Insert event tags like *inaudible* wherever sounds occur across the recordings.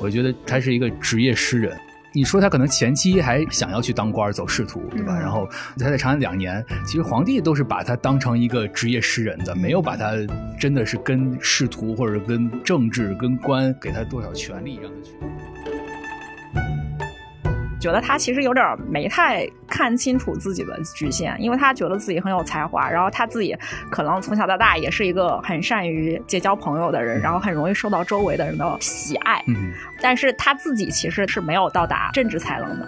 我觉得他是一个职业诗人。你说他可能前期还想要去当官走仕途，对吧？然后他在长安两年，其实皇帝都是把他当成一个职业诗人的，没有把他真的是跟仕途或者跟政治、跟官给他多少权利让他去。觉得他其实有点没太看清楚自己的局限，因为他觉得自己很有才华，然后他自己可能从小到大也是一个很善于结交朋友的人，然后很容易受到周围的人的喜爱。嗯，但是他自己其实是没有到达政治才能的。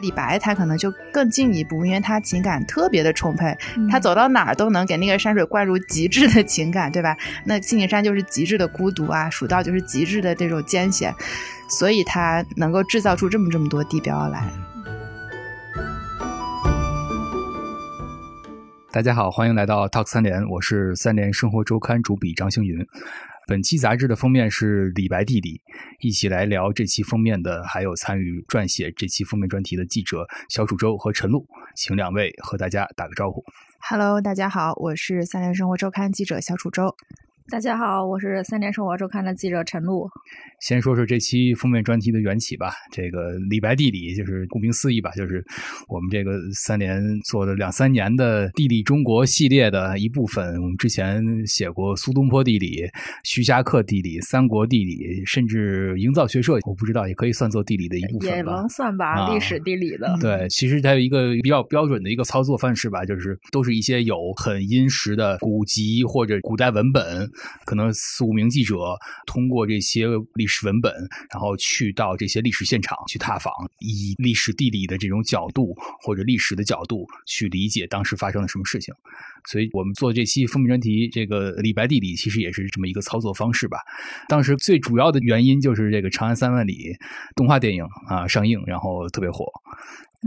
李白他可能就更进一步，因为他情感特别的充沛，他走到哪儿都能给那个山水灌入极致的情感，对吧？那青岭山就是极致的孤独啊，蜀道就是极致的这种艰险，所以他能够制造出这么这么多地标来。大家好，欢迎来到 Talk 三联，我是三联生活周刊主笔张星云。本期杂志的封面是李白弟弟，一起来聊这期封面的还有参与撰写这期封面专题的记者小楚周和陈露，请两位和大家打个招呼。Hello，大家好，我是三联生活周刊记者小楚周。大家好，我是三联生活周刊的记者陈露。先说说这期封面专题的缘起吧。这个李白地理就是顾名思义吧，就是我们这个三联做了两三年的地理中国系列的一部分。我们之前写过苏东坡地理、徐霞客地理、三国地理，甚至营造学社，我不知道也可以算作地理的一部分吧。也能算吧，啊历史地理的。对，其实它有一个比较标准的一个操作范式吧，就是都是一些有很殷实的古籍或者古代文本，可能四五名记者通过这些历史文本，然后去到这些历史现场去踏访，以历史地理的这种角度或者历史的角度去理解当时发生了什么事情。所以我们做这期封面专题，这个李白地理其实也是这么一个操作方式吧。当时最主要的原因就是这个《长安三万里》动画电影啊上映，然后特别火。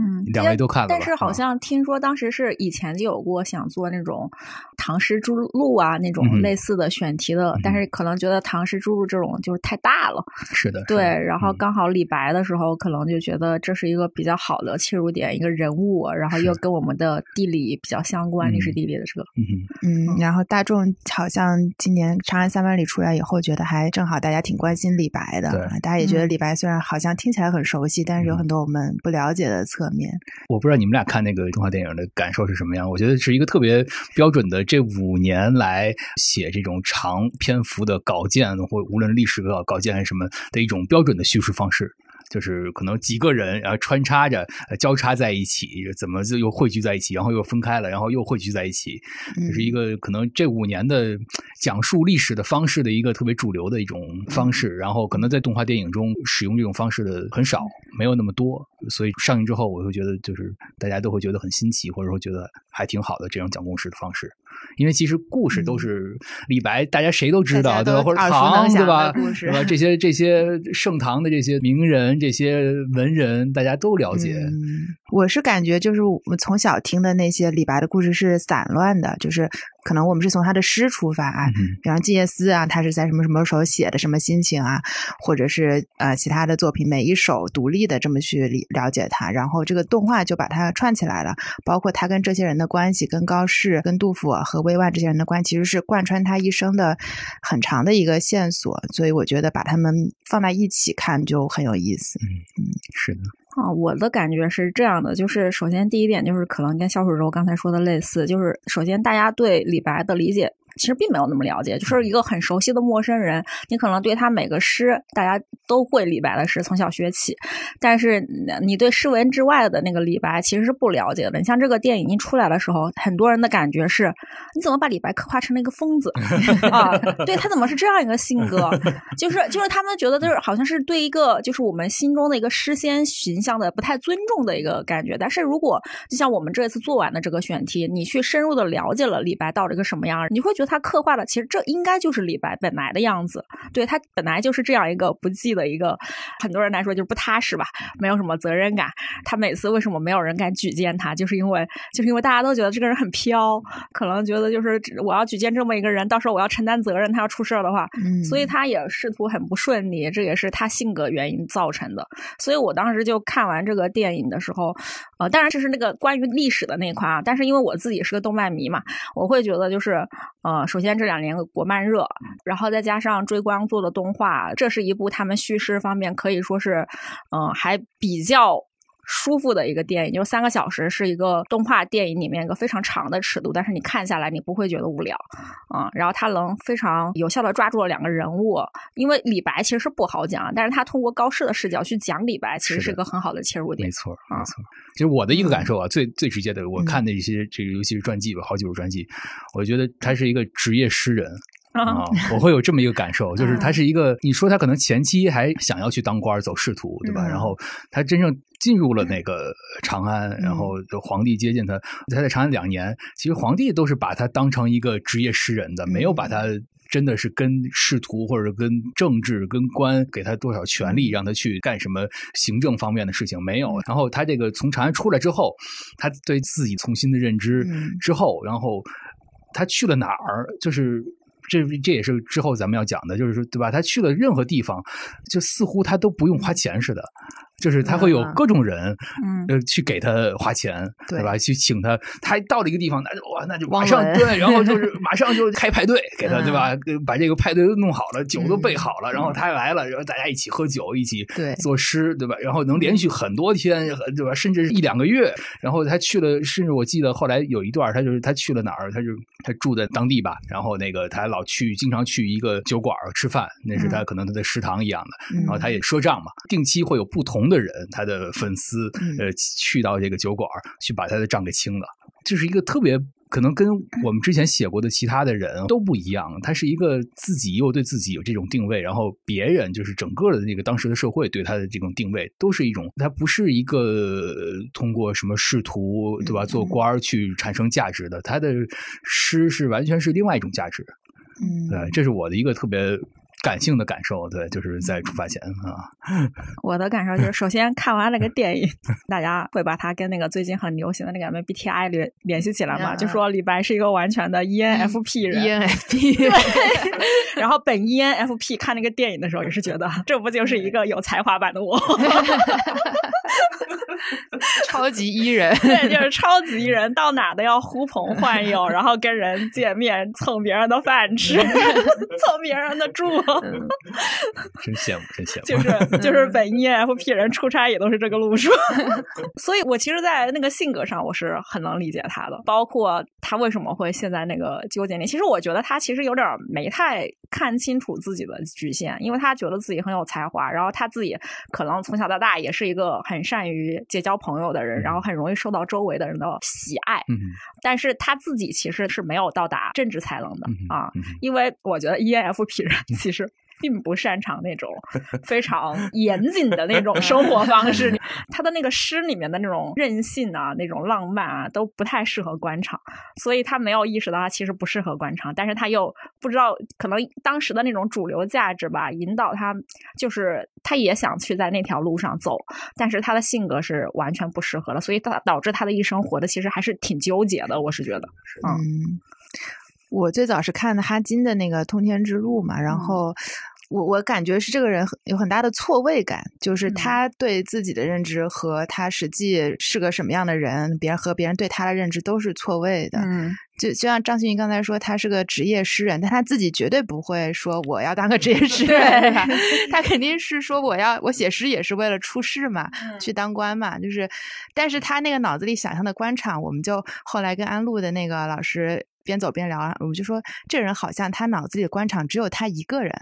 嗯，两位都看了但是好啊像听说当时是以前就有过想做那种唐诗诸录啊那种类似的选题的，但是可能觉得唐诗诸录这种就是太大了。是的，对，然后嗯刚好李白的时候，可能就觉得这是一个比较好的切入点，一个人物，然后又跟我们的地理比较相关，历史嗯地理的这个。嗯。嗯，然后大众好像今年《长安三万里》出来以后，觉得还正好大家挺关心李白的，对大家也觉得嗯李白虽然好像听起来很熟悉，但是有嗯很多我们不了解的侧侧面。我不知道你们俩看那个动画电影的感受是什么样？我觉得是一个特别标准的，这五年来写这种长篇幅的稿件，或无论历史稿稿件还是什么的一种标准的叙述方式。就是可能几个人，然后穿插着、呃交叉在一起，怎么就又汇聚在一起，然后又分开了，然后又汇聚在一起，嗯这是一个可能这五年的讲述历史的方式的一个特别主流的一种方式。然后可能在动画电影中使用这种方式的很少，没有那么多，所以上映之后，我会觉得就是大家都会觉得很新奇，或者说觉得还挺好的这种讲故事的方式。因为其实故事都是李白，大家谁都知道，对吧？或者唐，对吧？对吧？这些这些盛唐的这些名人、这些文人，大家都了解。嗯，我是感觉就是我们从小听的那些李白的故事是散乱的，就是可能我们是从他的诗出发，啊嗯比方《静夜思》啊，他是在什么什么时候写的，什么心情啊，或者是呃其他的作品，每一首独立的这么去理了解他，然后这个动画就把它串起来了，包括他跟这些人的关系，跟高适、跟杜甫和魏万这些人的关系，其实是贯穿他一生的很长的一个线索，所以我觉得把他们放在一起看就很有意思。嗯是的，啊，我的感觉是这样的，就是首先第一点就是可能跟肖楚柔刚才说的类似，就是首先大家对李白的理解。其实并没有那么了解，就是一个很熟悉的陌生人，你可能对他每个诗，大家都会李白的诗，从小学起，但是你对诗文之外的那个李白其实是不了解的。你像这个电影一出来的时候，很多人的感觉是，你怎么把李白刻画成了一个疯子 *laughs* 啊？对他怎么是这样一个性格？就是就是他们觉得就是好像是对一个就是我们心中的一个诗仙形象的不太尊重的一个感觉。但是如果就像我们这次做完的这个选题，你去深入的了解了李白到底个什么样，你会觉得他刻画的其实这应该就是李白本来的样子。对他本来就是这样一个不羁的一个，很多人来说就是不踏实吧，没有什么责任感。他每次为什么没有人敢举荐他，就是因为就是因为大家都觉得这个人很飘，可能觉得就是我要举荐这么一个人，到时候我要承担责任，他要出事儿的话，嗯，所以他也仕途很不顺利，这也是他性格原因造成的。所以我当时就看完这个电影的时候，呃，当然这是那个关于历史的那一块啊。但是因为我自己是个动漫迷嘛，我会觉得就是呃，首先这两年国漫热，然后再加上追光做的动画，这是一部他们叙事方面可以说是嗯、还比较。舒服的一个电影，就三个小时，是一个动画电影里面一个非常长的尺度，但是你看下来你不会觉得无聊，啊、然后他能非常有效的抓住了两个人物，因为李白其实是不好讲，但是他通过高适的视角去讲李白，其实是一个很好的切入点没。错，啊没错。其实我的一个感受啊，最最直接的，我看的一些这个，尤其是传记吧，好几部传记，我觉得他是一个职业诗人。啊，我会有这么一个感受，就是他是一个，你说他可能前期还想要去当官走仕途，对吧？嗯然后他真正进入了那个长安，然后皇帝接近他，他在长安两年，其实皇帝都是把他当成一个职业诗人的，没有把他。真的是跟仕途或者跟政治、跟官给他多少权利，让他去干什么行政方面的事情没有。然后他这个从长安出来之后，他对自己重新的认知嗯之后，然后他去了哪儿，就是。这这也是之后咱们要讲的，就是说，对吧？他去了任何地方，就似乎他都不用花钱似的，就是他会有嗯各种人，嗯呃，去给他花钱，对对吧？去请他，他到了一个地方，那就哇，那就马上对，然后就 *laughs* 是马上就开派对给他，嗯对吧？呃把这个派对都弄好了，酒都备好了，嗯然后他来了，然后大家一起喝酒，一起对作诗，对吧？然后能连续很多天，对吧？甚至是一两个月。然后他去了，甚至我记得后来有一段，他就是他去了哪儿？他就他住在当地吧，然后那个他老去，经常去一个酒馆吃饭，那是他可能他的食堂一样的。嗯然后他也赊账嘛，定期会有不同的人，他的粉丝嗯。呃去到这个酒馆去把他的账给清了，这是一个特别。可能跟我们之前写过的其他的人都不一样，他是一个自己又对自己有这种定位，然后别人就是整个的那个当时的社会对他的这种定位，都是一种，他不是一个呃通过什么仕途对吧做官去产生价值的，他的诗是完全是另外一种价值，嗯。对，这是我的一个特别感性的感受，对，就是在出发前啊，*laughs* 我的感受就是，首先看完那个电影，*laughs* 大家会把它跟那个最近很流行的那个 MBTI 联联系起来嘛，嗯就说李白是一个完全的 E ENFP 人。ENFP，*laughs* 然后本 E ENFP 看那个电影的时候也是觉得，这不就是一个有才华版的我？超级伊人，对，就是超级伊人，到哪都要呼朋唤友，然后跟人见面蹭别人的饭吃，蹭别人的住，*laughs* 真羡慕，真羡慕，就是 *laughs* 就是本 E ENFP 人出差也都是这个路数。*laughs* 所以我其实，在那个性格上，我是很能理解他的，包括他为什么会陷在那个纠结里。其实我觉得他其实有点没太看清楚自己的局限，因为他觉得自己很有才华，然后他自己可能从小到大也是一个很善于结交朋友的人，然后很容易受到周围的人的喜爱。嗯但是他自己其实是没有到达政治才能的嗯啊，嗯因为我觉得 E ENFP 人其实。并不擅长那种非常严谨的那种生活方式，*laughs* 他的那个诗里面的那种任性啊、那种浪漫啊，都不太适合官场，所以他没有意识到他其实不适合官场，但是他又不知道，可能当时的那种主流价值吧，引导他，就是他也想去在那条路上走，但是他的性格是完全不适合的，所以他导致他的一生活的其实还是挺纠结的，我是觉得。嗯，我最早是看的哈金的那个《通天之路》嘛，然嗯后。我我感觉是这个人很有很大的错位感，就是嗯他对自己的认知和他实际是个什么样的人，别人和别人对他的认知都是错位的。嗯就就像张馨予刚才说，他是个职业诗人，但他自己绝对不会说我要当个职业 *laughs* 诗人？他肯定是说我要我写诗也是为了出仕嘛，嗯去当官嘛，就是，但是他那个脑子里想象的官场，我们就后来跟安陆的那个老师。边走边聊，我们就说这人好像他脑子里的官场只有他一个人，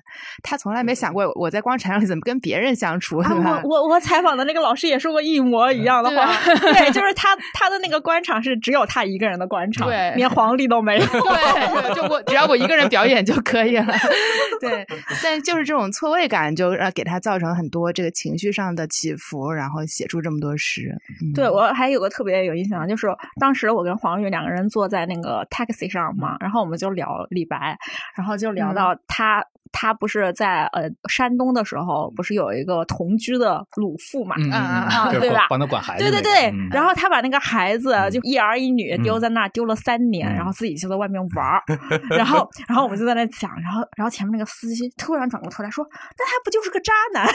他从来没想过我在官场上怎么跟别人相处，啊，对吧？我我我采访的那个老师也说过一模一样的话，*laughs* 对，就是他他的那个官场是只有他一个人的官场，对连皇帝都没有。对，对就我只要我一个人表演就可以了。*laughs* 对，但就是这种错位感，就让给他造成很多这个情绪上的起伏，然后写出这么多诗。嗯、对我还有个特别有印象，就是当时我跟黄宇两个人坐在那个 taxi 上嘛，然后我们就聊李白，然后就聊到他他不是在呃山东的时候，不是有一个同居的鲁父嘛？嗯啊嗯嗯对吧帮他管孩子那个，对对对，嗯然后他把那个孩子嗯就一儿一女丢在那儿，丢了三年，嗯然后自己就在外面玩儿，*laughs* 然后然后我们就在那讲，然后然后前面那个司机突然转过头来说：“那他不就是个渣男？”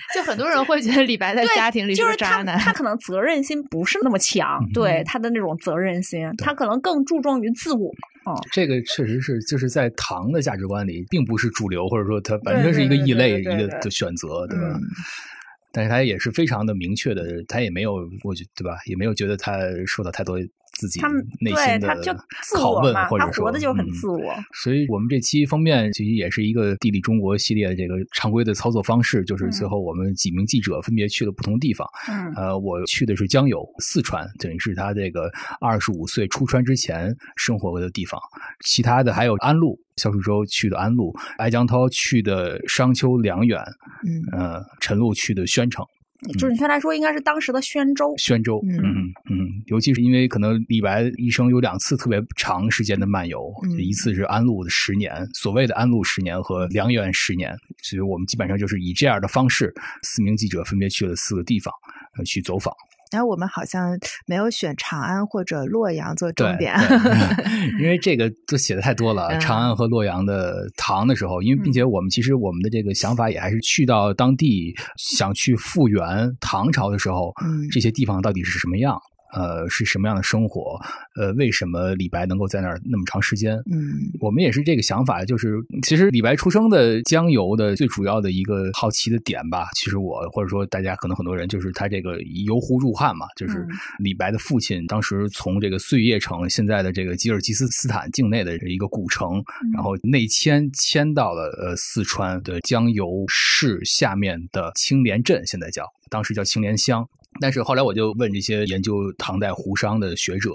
*laughs* 就很多人会觉得李白在家庭里就是渣男，他可能责任心不是那么强，对他的那种责任心，他可能更注重于自我。哦，这个确实是，就是在唐的价值观里，并不是主流，或者说它完全是一个异类，一个的选择，对吧？嗯但是他也是非常的明确的，他也没有，我觉对吧？也没有觉得他受到太多自己他们内心的拷问，或者说他活的就很嗯自我。所以我们这期封面其实也是一个地理中国系列的这个常规的操作方式，就是最后我们几名记者分别去了不同地方。嗯呃，我去的是江油，四川，等于是他这个二十五岁出川之前生活过的地方。其他的还有安陆，肖树洲去的安陆，艾江涛去的商丘梁远，嗯呃，陈露去的宣城。准确来说，应该是当时的宣州。宣州，嗯嗯嗯，尤其是因为可能李白一生有两次特别长时间的漫游，嗯一次是安陆的十年，所谓的安陆十年和梁园十年，所以我们基本上就是以这样的方式，四名记者分别去了四个地方，呃，去走访。然后我们好像没有选长安或者洛阳做重对，*laughs* 点，对因为这个都写的太多了。嗯长安和洛阳的唐的时候，因为并且我们其实我们的这个想法也还是去到当地，想去复原唐朝的时候，嗯这些地方到底是什么样。呃，是什么样的生活？呃，为什么李白能够在那儿那么长时间？嗯我们也是这个想法，就是其实李白出生的江油的最主要的一个好奇的点吧，其实我或者说大家可能很多人就是他这个游湖入汉嘛，就是嗯李白的父亲当时从这个碎叶城现在的这个吉尔吉斯斯坦境内的一个古城，然后内迁迁到了呃四川的江油市下面的青莲镇，现在叫当时叫青莲乡。但是后来我就问这些研究唐代胡商的学者，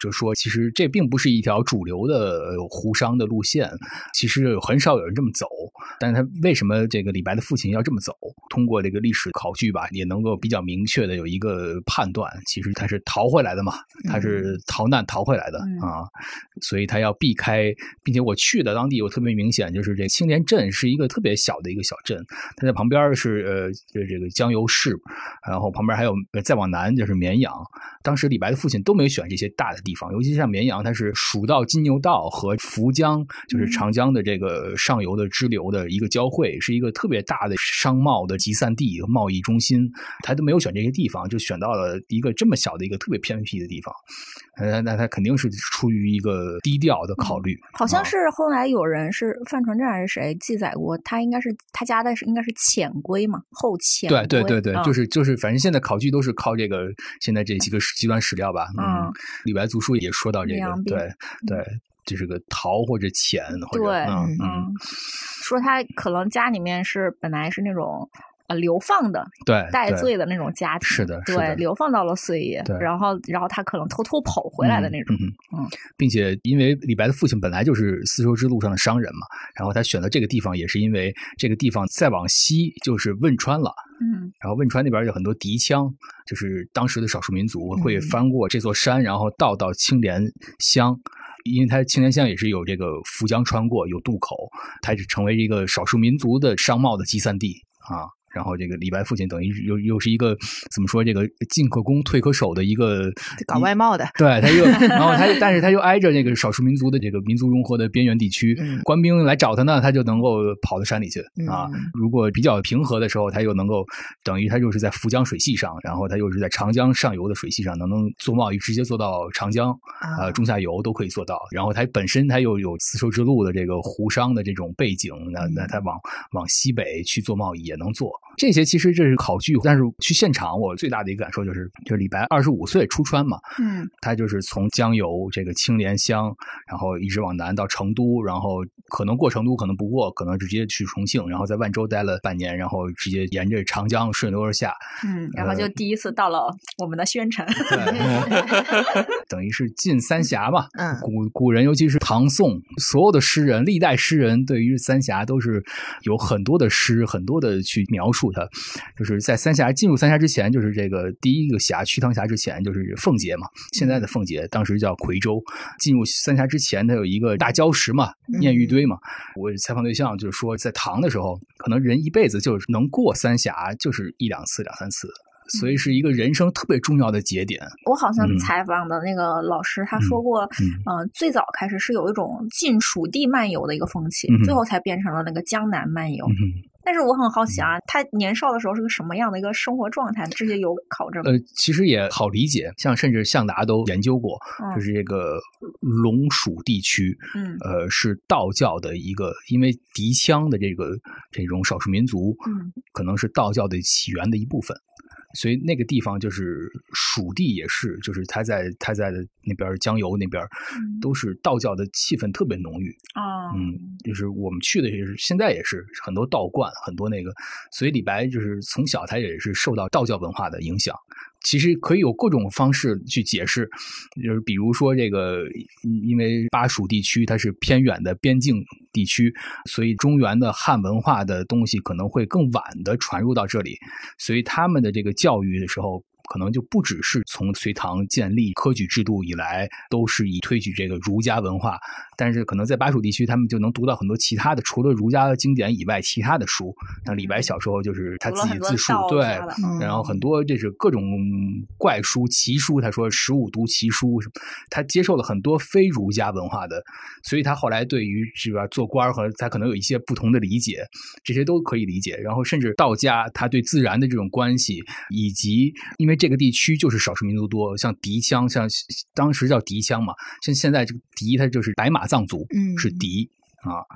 就说其实这并不是一条主流的呃胡商的路线，其实很少有人这么走。但是他为什么这个李白的父亲要这么走？通过这个历史考据吧，也能够比较明确的有一个判断，其实他是逃回来的嘛，他是逃难逃回来的、嗯啊，所以他要避开，并且我去的当地，我特别明显就是这青莲镇是一个特别小的一个小镇，它在旁边是呃这这个江油市，然后旁边还有呃再往南就是绵阳。当时李白的父亲都没有选这些大的地方，尤其像绵阳，它是蜀道、金牛道和涪江，就是长江的这个上游的支流的一个交汇，是一个特别大的商贸的集散地、贸易中心。他都没有选这些地方，就选到了一个这么小的一个特别偏僻的地方。呃，那他肯定是出于一个低调的考虑。啊好像是后来有人是范传正还是谁记载过，他应该是他家的是应该是遣归嘛，后遣对对对对，嗯就是就是，反正现在考据都是靠这个现在这几个极端史料吧。嗯，李白读书也说到这个对对，就是个逃或者潜或者嗯，嗯，说他可能家里面是本来是那种呃流放的对，对戴罪的那种家庭，是的对，流放到了碎叶，然后然后他可能偷偷跑回来的那种，嗯嗯并且因为李白的父亲本来就是丝绸之路上的商人嘛，然后他选择这个地方也是因为这个地方再往西就是汶川了。嗯然后汶川那边有很多敌羌，就是当时的少数民族嗯会翻过这座山，然后到到青莲乡。因为它青莲乡也是有这个涪江穿过，有渡口，它是成为一个少数民族的商贸的集散地啊。然后这个李白父亲等于又又是一个怎么说这个进可攻退可守的一个搞外贸的，对，他又，*laughs* 然后他又，但是他又挨着这个少数民族的这个民族融合的边缘地区，嗯官兵来找他呢，他就能够跑到山里去、啊嗯。如果比较平和的时候，他又能够等于他就是在涪江水系上，然后他又是在长江上游的水系上，能能做贸易，直接做到长江，啊呃，中下游都可以做到。然后他本身他又有丝绸之路的这个湖商的这种背景，那那他往往西北去做贸易也能做。这些其实这是考据，但是去现场，我最大的一个感受就是，就是李白二十五岁出川嘛，嗯他就是从江油这个青莲乡，然后一直往南到成都，然后可能过成都，可能不过，可能直接去重庆，然后在万州待了半年，然后直接沿着长江顺流而下。嗯，然后就第一次到了我们的宣城，对，*laughs* 等于是进三峡嘛。嗯古古人，尤其是唐宋，所有的诗人，历代诗人对于三峡都是有很多的诗，很多的去描述它。就是在三峡进入三峡之前，就是这个第一个峡瞿塘峡之前，就是奉节嘛，现在的奉节，当时叫夔州。进入三峡之前，它有一个大礁石嘛，念玉堆嘛。我采访对象就是说，在唐的时候，可能人一辈子就是能过三峡，就是一两次、两三次。所以是一个人生特别重要的节点。我好像嗯采访的那个老师，他说过，嗯呃，最早开始是有一种进蜀地漫游的一个风气，嗯最后才变成了那个江南漫游。嗯但是我很好奇啊，他年少的时候是个什么样的一个生活状态？这些有考证吗？呃，其实也好理解，像甚至向达都研究过，嗯就是这个龙蜀地区，嗯呃，是道教的一个，因为敌羌的这个这种少数民族，嗯可能是道教的起源的一部分。所以那个地方就是蜀地，也是，就是他在他在那边江油那边，嗯都是道教的气氛特别浓郁。啊，嗯，就是我们去的也是，现在也是很多道观，很多那个，所以李白就是从小他也是受到道教文化的影响。其实可以有各种方式去解释，就是比如说这个，因为巴蜀地区它是偏远的边境地区，所以中原的汉文化的东西可能会更晚的传入到这里，所以他们的这个教育的时候。可能就不只是从隋唐建立科举制度以来，都是以推举这个儒家文化，但是可能在巴蜀地区，他们就能读到很多其他的，除了儒家经典以外，其他的书。像李白小时候就是他自己自述，对，嗯然后很多这是各种怪书、奇书，他说十五读奇书，他接受了很多非儒家文化的，所以他后来对于这个做官和他可能有一些不同的理解，这些都可以理解。然后甚至道家他对自然的这种关系，以及因为这个地区就是少数民族多，像狄羌，像当时叫狄羌嘛，像现在这个狄他就是白马藏族，嗯是敌啊。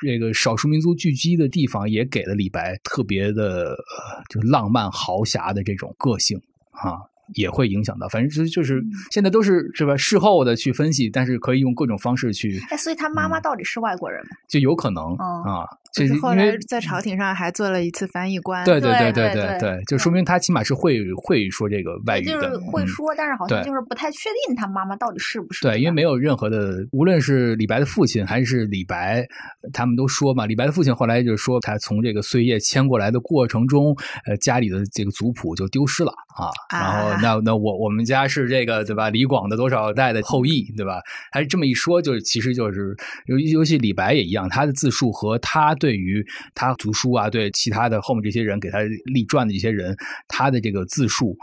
这个少数民族聚集的地方，也给了李白特别的，呃，就是浪漫豪侠的这种个性啊，也会影响到。反正就就是现在都是是吧？事后的去分析，但是可以用各种方式去，哎，所以他妈妈嗯到底是外国人吗？就有可能哦啊，就是后来为在朝廷上还做了一次翻译官。对对对对对对，就说明他起码是会会说这个外语就的，嗯是会说，但是好像就是不太确定他妈妈到底是不是。对，因为没有。任何的，无论是李白的父亲还是李白，他们都说嘛，李白的父亲后来就是说，他从这个碎叶迁过来的过程中，呃，家里的这个族谱就丢失了啊。然后啊那那我我们家是这个对吧？李广的多少代的后裔对吧？还是这么一说，就是其实就是尤尤其李白也一样，他的自述和他对于他读书啊，对其他的后面这些人给他立传的这些人，他的这个自述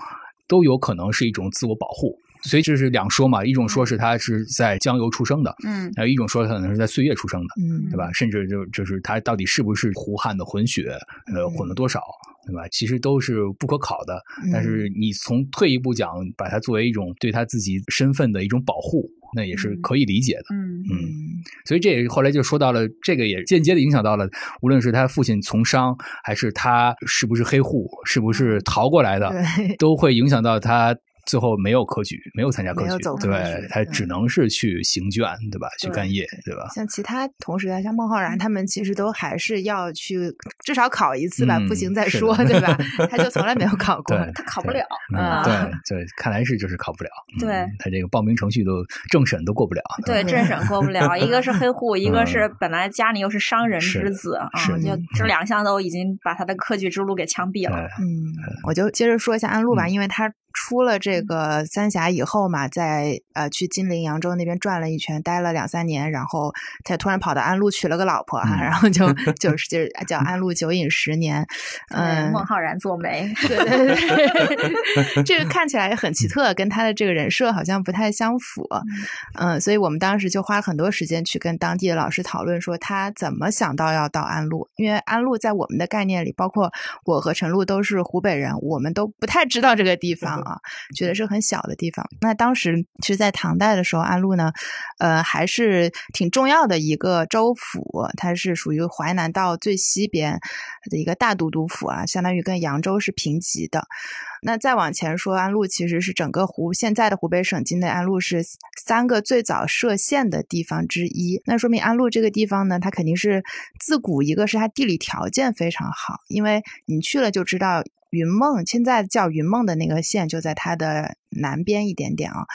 都有可能是一种自我保护。所以这是两说嘛，一种说是他是在江油出生的，嗯还有一种说他可能是在岁月出生的，嗯，对吧？甚至就就是他到底是不是胡汉的混血，呃，混了多少，对吧？其实都是不可考的。但是你从退一步讲，把它作为一种对他自己身份的一种保护，那也是可以理解的。嗯嗯，所以这也后来就说到了，这个也间接的影响到了，无论是他父亲从商，还是他是不是黑户，是不是逃过来的，都会影响到他最后没有科举，没有参加科举对他只能是去行卷，对吧？去干业，对吧？像其他同时代，像孟浩然他们，其实都还是要去至少考一次吧，嗯不行再说，对吧？*laughs* 他就从来没有考过。他考不了。嗯，啊对 *laughs* 对，看来是就是考不了。嗯对他这个报名程序都政审都过不了。对，嗯政审过不了，一个是黑户，一个嗯是本来家里又是商人之子啊，就这两项都已经把他的科举之路给枪毙了。嗯，我就接着说一下安陆吧，嗯因为他出了这个三峡以后嘛，在呃去金陵、扬州那边转了一圈，待了两三年，然后他突然跑到安陆娶了个老婆哈、嗯。然后就 *laughs* 就是就是叫安陆酒饮十年，*laughs* 嗯，孟浩然做媒，*laughs* 对对对，这个看起来很奇特，跟他的这个人设好像不太相符。嗯，所以我们当时就花了很多时间去跟当地的老师讨论，说他怎么想到要到安陆，因为安陆在我们的概念里，包括我和陈露都是湖北人，我们都不太知道这个地方啊，觉得是很小的地方。那当时其实，在唐代的时候，安陆呢，呃，还是挺重要的一个州府，它是属于淮南道最西边的一个大都督府啊，相当于跟扬州是平级的。那再往前说，安陆其实是整个湖现在的湖北省境内，安陆是三个最早设县的地方之一。那说明安陆这个地方呢，它肯定是自古一个是它地理条件非常好，因为你去了就知道。云梦现在叫云梦的那个县就在它的南边一点点啊。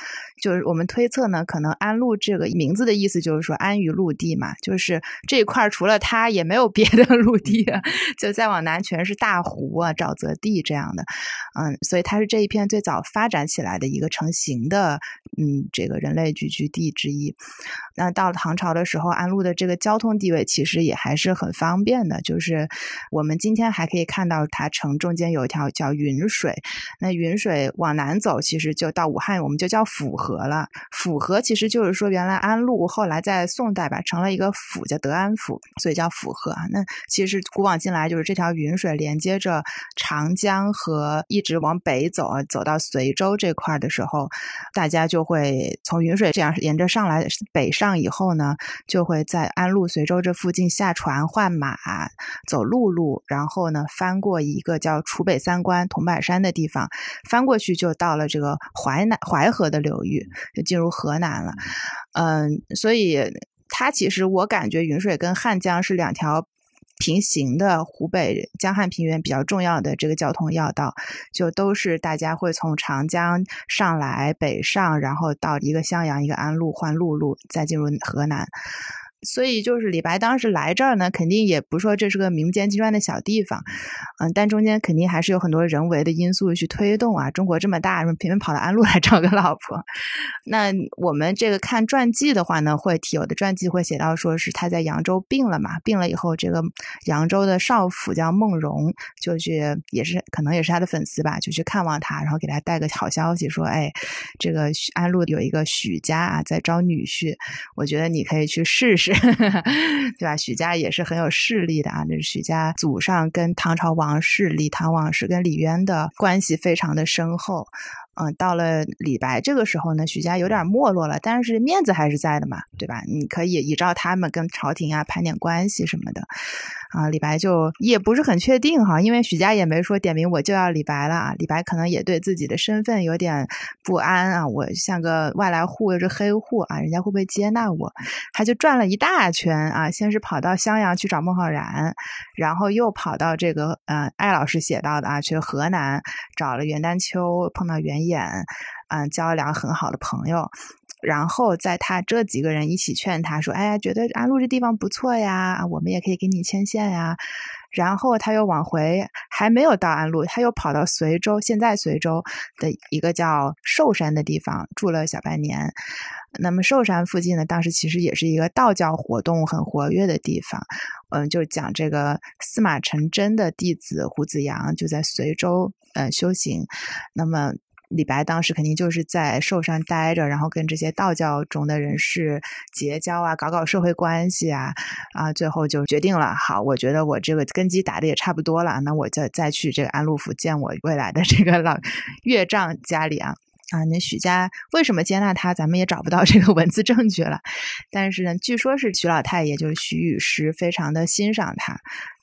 就是我们推测呢，可能安陆这个名字的意思就是说安于陆地嘛，就是这一块除了它也没有别的 *laughs* 陆地，就再往南全是大湖啊、沼泽地这样的。嗯，所以它是这一片最早发展起来的一个成型的，嗯，这个人类聚居地之一。那到了唐朝的时候，安陆的这个交通地位其实也还是很方便的，就是我们今天还可以看到它城中间有一条叫云水，那云水往南走，其实就到武汉，我们就叫府河了。府河其实就是说，原来安陆后来在宋代吧，成了一个府，叫德安府，所以叫府河。那其实古往今来，就是这条云水连接着长江和一直往北走，走到随州这块的时候，大家就会从云水这样沿着上来北上以后呢，就会在安陆、随州这附近下船换马，走陆路，然后呢翻过一个叫楚北三关桐柏山的地方，翻过去就到了这个淮南淮河的流域。就进入河南了，嗯，所以它其实我感觉云水跟汉江是两条平行的湖北江汉平原比较重要的这个交通要道，就都是大家会从长江上来北上，然后到一个襄阳一个安陆换陆路，再进入河南。所以就是李白当时来这儿呢，肯定也不说这是个名不见经传的小地方，嗯，但中间肯定还是有很多人为的因素去推动啊。中国这么大，偏偏跑到安陆来找个老婆。那我们这个看传记的话呢，会提有的传记会写到说是他在扬州病了嘛，病了以后，这个扬州的少府叫孟荣，就去也是可能也是他的粉丝吧，就去看望他，然后给他带个好消息，说哎，这个安陆有一个许家啊在招女婿，我觉得你可以去试试。*laughs* 对吧？许家也是很有势力的啊。这是许家祖上跟唐朝王室李唐王室跟李渊的关系非常的深厚。嗯，到了李白这个时候呢，许家有点没落了，但是面子还是在的嘛，对吧？你可以依照他们跟朝廷啊攀点关系什么的。啊，李白就也不是很确定哈，因为许家也没说点名我就要李白了啊。李白可能也对自己的身份有点不安啊，我像个外来户又是黑户啊，人家会不会接纳我？他就转了一大圈啊，先是跑到襄阳去找孟浩然，然后又跑到这个呃艾老师写到的啊，去河南找了袁丹丘，碰到袁衍，嗯，交了两个很好的朋友。然后在他这几个人一起劝他说：“哎呀，觉得安陆这地方不错呀，我们也可以给你牵线呀。”然后他又往回，还没有到安陆，他又跑到随州，现在随州的一个叫寿山的地方住了小半年。那么寿山附近呢，当时其实也是一个道教活动很活跃的地方。嗯，就讲这个司马承祯的弟子胡子阳就在随州呃修行。那么。李白当时肯定就是在寿山待着，然后跟这些道教中的人士结交啊，搞搞社会关系啊，啊，最后就决定了，好，我觉得我这个根基打的也差不多了，那我就再去这个安陆府见我未来的这个老岳丈家里啊，啊，那许家为什么接纳他，咱们也找不到这个文字证据了，但是呢，据说是许老太爷就是许雨师非常的欣赏他，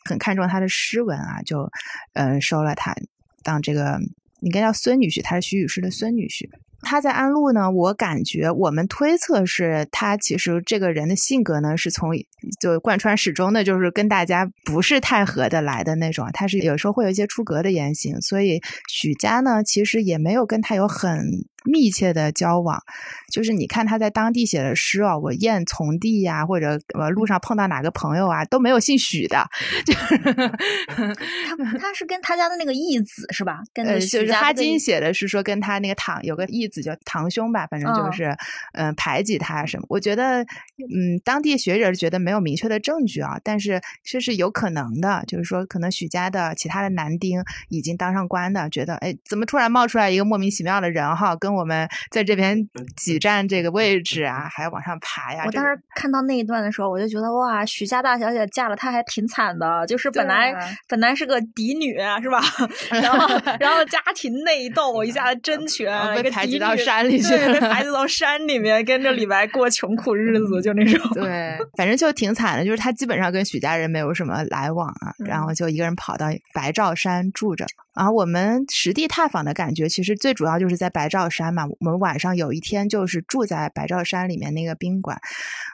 很看重他的诗文啊，就嗯收了他当这个。应该叫孙女婿，他是徐雨诗的孙女婿。他在安陆呢，我感觉我们推测是他其实这个人的性格呢，是从就贯穿始终的，就是跟大家不是太合得来的那种。他是有时候会有一些出格的言行，所以许家呢，其实也没有跟他有很。密切的交往，就是你看他在当地写的诗啊，我燕从弟呀，或者呃路上碰到哪个朋友啊，都没有姓许的。*laughs* 他他是跟他家的那个义子是吧？跟就是哈金写的是说跟他那个堂有个义子叫堂兄吧，反正就是嗯排挤他什么。我觉得嗯，当地学者觉得没有明确的证据啊，但是这是有可能的，就是说可能许家的其他的男丁已经当上官的，觉得哎怎么突然冒出来一个莫名其妙的人哈，跟我们在这边挤占这个位置啊，还要往上爬呀！我当时看到那一段的时候，我就觉得哇，许家大小姐嫁了他还挺惨的，就是本来本来是个嫡女是吧？*laughs* 然后 *laughs* 然后家庭内斗，一下子争权，被排挤到山里去，被排挤到山里面，跟着李白过穷苦日子，就那种。对，反正就挺惨的，就是他基本上跟许家人没有什么来往啊，然后就一个人跑到白兆山住着。然后我们实地探访的感觉，其实最主要就是在白兆山嘛。我们晚上有一天就是住在白兆山里面那个宾馆，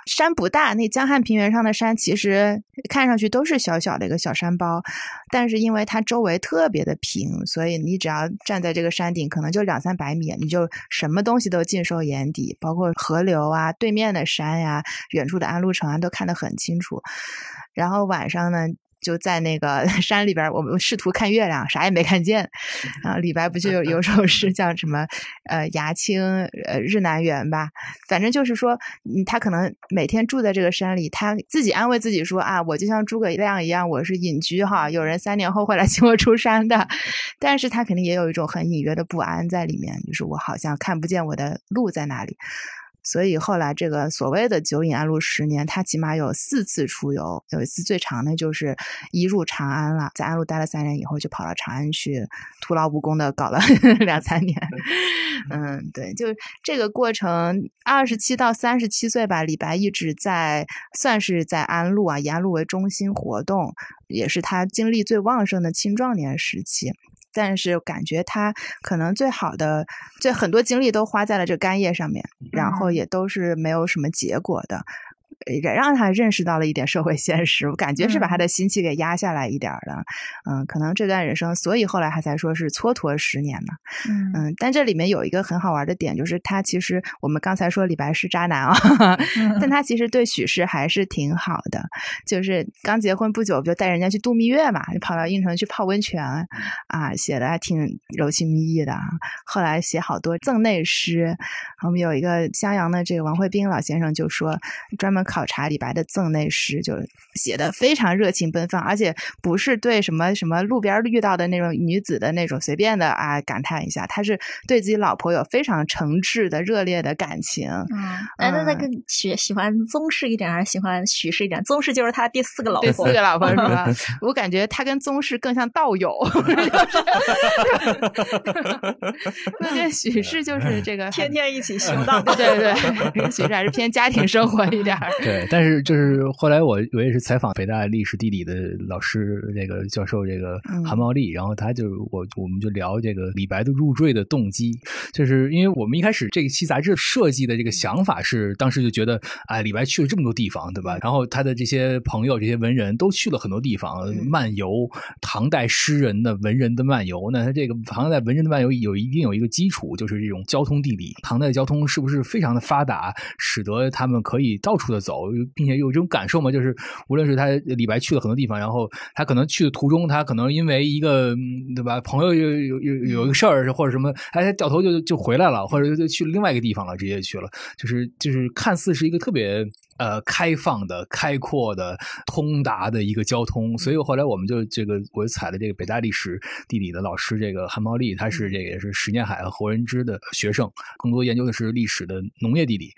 山不大，那江汉平原上的山其实看上去都是小小的一个小山包，但是因为它周围特别的平，所以你只要站在这个山顶，可能就两三百米，你就什么东西都尽收眼底，包括河流啊、对面的山呀、远处的安陆城啊，都看得很清楚。然后晚上呢？就在那个 *laughs* 山里边，我们试图看月亮，啥也没看见。啊，李白不就有有首诗叫什么？呃，崖青呃日南园吧。反正就是说，他可能每天住在这个山里，他自己安慰自己说啊，我就像诸葛亮一样，我是隐居哈，有人三年后会来请我出山的。但是他肯定也有一种很隐约的不安在里面，就是我好像看不见我的路在哪里。所以后来这个所谓的“酒饮安陆十年”，他起码有四次出游。有一次最长的就是一入长安了，在安陆待了三年以后，就跑到长安去，徒劳无功的搞了 *laughs* 两三年。嗯，对，就这个过程，二十七到三十七岁吧，李白一直在算是在安陆啊，以安陆为中心活动，也是他精力最旺盛的青壮年时期。但是感觉他可能最好的，最很多精力都花在了这干叶上面，然后也都是没有什么结果的。也让他认识到了一点社会现实，我感觉是把他的心气给压下来一点了。嗯，可能这段人生，所以后来他才说是蹉跎十年嘛。嗯，但这里面有一个很好玩的点，就是他其实我们刚才说李白是渣男啊，但他其实对许氏还是挺好的。就是刚结婚不久，就带人家去度蜜月嘛，就跑到应城去泡温泉啊，写的还挺柔情蜜意的。后来写好多赠内诗，我们有一个襄阳的这个王惠斌老先生就说专门。考察李白的赠内诗，就写的非常热情奔放，而且不是对什么什么路边遇到的那种女子的那种随便的啊感叹一下，他是对自己老婆有非常诚挚的热烈的感情。嗯，那那那更喜喜欢宗室一点还是喜欢许氏一点？宗室就是他第四个老婆，第四个老婆是吧？*laughs* 我感觉他跟宗室更像道友，*laughs* 那跟许氏就是这个天天一起行道。*laughs* 对对对，许氏还是偏家庭生活一点。对，*laughs* 但是就是后来我我也是采访北大历史地理的老师，那个教授这个韩茂利，然后他就我我们就聊这个李白的入赘的动机，就是因为我们一开始这一期杂志设计的这个想法是，当时就觉得哎，李白去了这么多地方，对吧？然后他的这些朋友、这些文人都去了很多地方漫游，唐代诗人的文人的漫游，那他这个唐代文人的漫游有一定有一个基础，就是这种交通地理，唐代的交通是不是非常的发达，使得他们可以到处的走。并且有这种感受嘛，就是无论是他李白去了很多地方，然后他可能去的途中，他可能因为一个对吧，朋友有有有有一个事儿或者什么，哎，掉头就就回来了，或者就去另外一个地方了，直接去了，就是就是看似是一个特别。呃，开放的、开阔的、通达的一个交通，所以后来我们就这个，我就采了这个北大历史地理的老师，这个韩茂利，他是这个也是史念海和侯仁之的学生，更多研究的是历史的农业地理，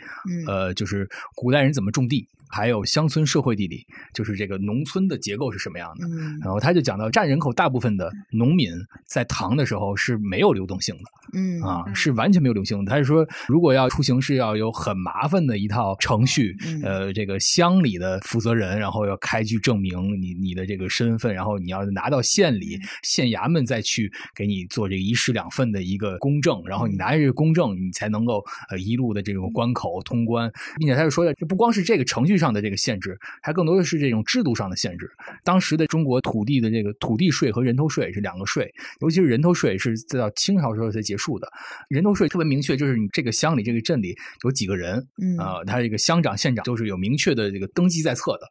呃，就是古代人怎么种地。还有乡村社会地理，就是这个农村的结构是什么样的。然后他就讲到，占人口大部分的农民在唐的时候是没有流动性的，嗯啊，是完全没有流动性的。他是说，如果要出行是要有很麻烦的一套程序，呃，这个乡里的负责人，然后要开具证明你你的这个身份，然后你要拿到县里县衙门再去给你做这个一式两份的一个公证，然后你拿着这个公证，你才能够呃一路的这种关口通关，并且他就说的，这不光是这个程序。上的这个限制，还更多的是这种制度上的限制。当时的中国土地的这个土地税和人头税是两个税，尤其是人头税是到清朝时候才结束的。人头税特别明确，就是你这个乡里、这个镇里有几个人，啊，他这个乡长、县长都是有明确的这个登记在册的，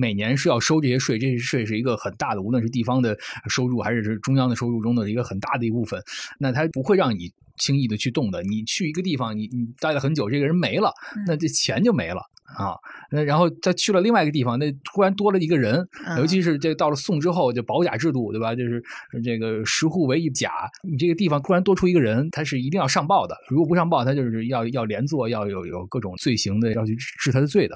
每年是要收这些税。这些税是一个很大的，无论是地方的收入还是中央的收入中的一个很大的一部分。那他不会让你轻易的去动的。你去一个地方，你你待了很久，这个人没了，那这钱就没了。啊，那然后再去了另外一个地方，那突然多了一个人，尤其是这到了宋之后，就保甲制度，对吧？就是这个十户为一甲，你这个地方突然多出一个人，他是一定要上报的，如果不上报，他就是要要连坐，要有有各种罪行的，要去治他的罪的。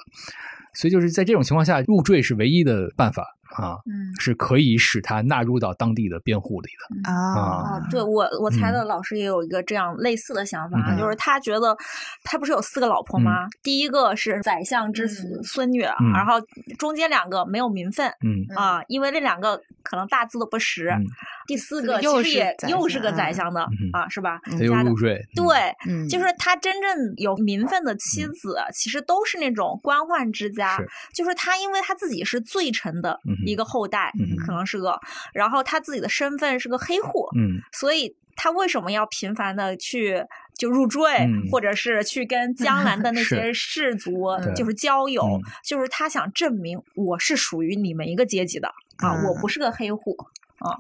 所以就是在这种情况下，入赘是唯一的办法。啊，嗯，是可以使他纳入到当地的辩护里的啊。对我，我猜的老师也有一个这样类似的想法，就是他觉得他不是有四个老婆吗？第一个是宰相之子孙女，然后中间两个没有名分，嗯啊，因为那两个可能大字都不识。嗯第四个又是个其实也宰又是个相宰相的嗯啊，是吧？他又家的入赘，对，嗯，就是他真正有名分的妻子，其实都是那种官宦之家。就是他，因为他自己是罪臣的一个后代，可能是个，然后他自己的身份是个黑户，嗯所以他为什么要频繁的去就入赘，嗯或者是去跟江南的 *laughs* 那些士族就是交友，嗯就是他想证明我是属于你们一个阶级的啊，嗯我不是个黑户。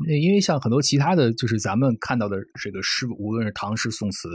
因为像很多其他的就是咱们看到的这个诗，无论是唐诗宋词，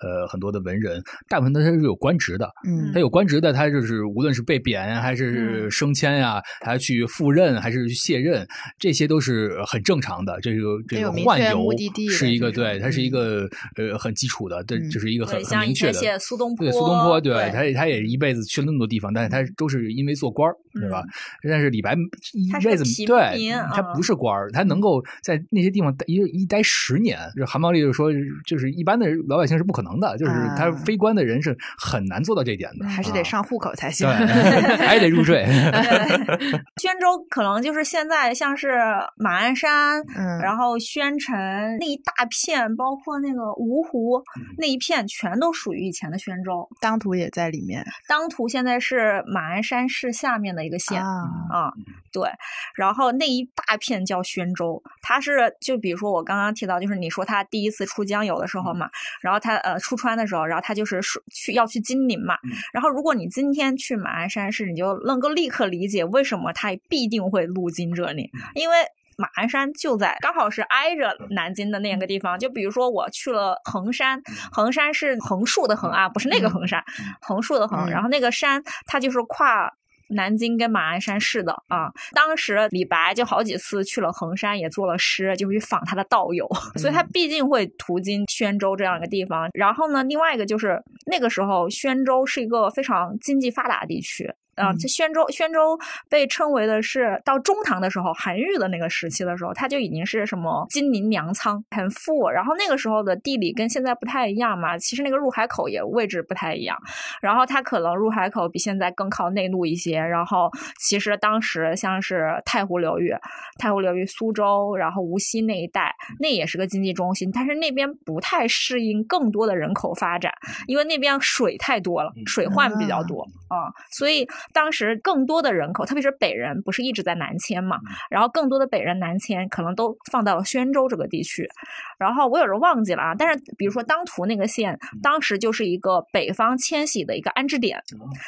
呃，很多的文人，大部分他是有官职的。嗯他有官职的，他就是无论是被贬，还是嗯升迁呀，还去赴任，还是去卸任，这些都是很正常的。这个这个宦游是一个对，他是一个嗯呃很基础的，这嗯这是一个很，很明确的。写苏东坡，对苏东坡，对对他也他也一辈子去了那么多地方，但是他都是因为做官儿，对吧？但是李白一辈子对民他啊不是官儿，他能够在那些地方待一一待十年。就韩茂利就说，就是一般的老百姓是不可能的，就是他啊非官的人是很难做到这一点的，还是得啊上户口才 *laughs* 行。对，还得入赘。*laughs* *laughs* 宣州可能就是现在像是马鞍山，嗯，然后宣城那一大片，包括那个芜湖嗯那一片，全都属于以前的宣州。当涂也在里面当涂现在是马鞍山市下面的一个县。啊，啊，对，然后那一大片叫宣州，它是就比如说我刚刚提到，就是你说他第一次出江油的时候嘛，然后他呃出川的时候，然后他就是说去要去金陵嘛，然后如果你今天去马鞍山市，你就能够立刻理解为什么他必定会路经这里，因为。马鞍山就在刚好是挨着南京的那个地方，就比如说我去了衡山，衡山是横竖的横啊，不是那个衡山，横竖的横，嗯。然后那个山它就是跨南京跟马鞍山市的啊。当时李白就好几次去了衡山，也做了诗，就去访他的道友，所以他必定会途经宣州这样一个地方。然后呢，另外一个就是那个时候宣州是一个非常经济发达的地区。啊，嗯这宣州，宣州被称为的是到中唐的时候，韩愈的那个时期的时候，它就已经是什么金陵粮仓，很富。然后那个时候的地理跟现在不太一样嘛，其实那个入海口也位置不太一样。然后它可能入海口比现在更靠内陆一些。然后其实当时像是太湖流域、太湖流域、苏州，然后无锡那一带，那也是个经济中心，但是那边不太适应更多的人口发展，因为那边水太多了，水患比较多啊、所以当时更多的人口，特别是北人，不是一直在南迁嘛，然后更多的北人南迁，可能都放到了宣州这个地区。然后我有人忘记了啊，但是比如说当涂那个县，当时就是一个北方迁徙的一个安置点，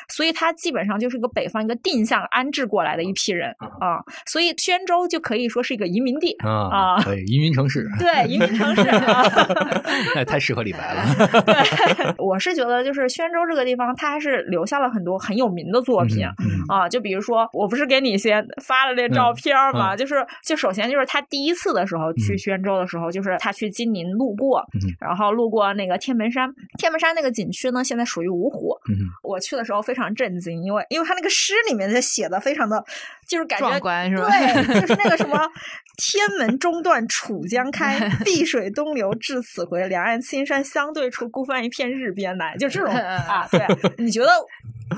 所以它基本上就是一个北方一个定向安置过来的一批人啊，所以宣州就可以说是一个移民地。啊啊对，移民城市，对，移民城市啊，*laughs* 那太适合李白了。对，*laughs* 我是觉得就是宣州这个地方，它还是留下了很多很有名的作品。嗯啊，就比如说，我不是给你先发了那照片儿嘛，嗯就是就首先就是他第一次的时候去嗯宣州的时候，就是他去金陵路过，嗯然后路过那个天门山，天门山那个景区呢，现在属于芜湖。嗯我去的时候非常震惊，因为因为他那个诗里面就写的非常的，就是感觉壮观是吧对，*laughs* 就是那个什么天门中断楚江开，碧水东流至此回，两岸青山相对处，孤帆一片日边来，就这种 *laughs* 啊，对，你觉得？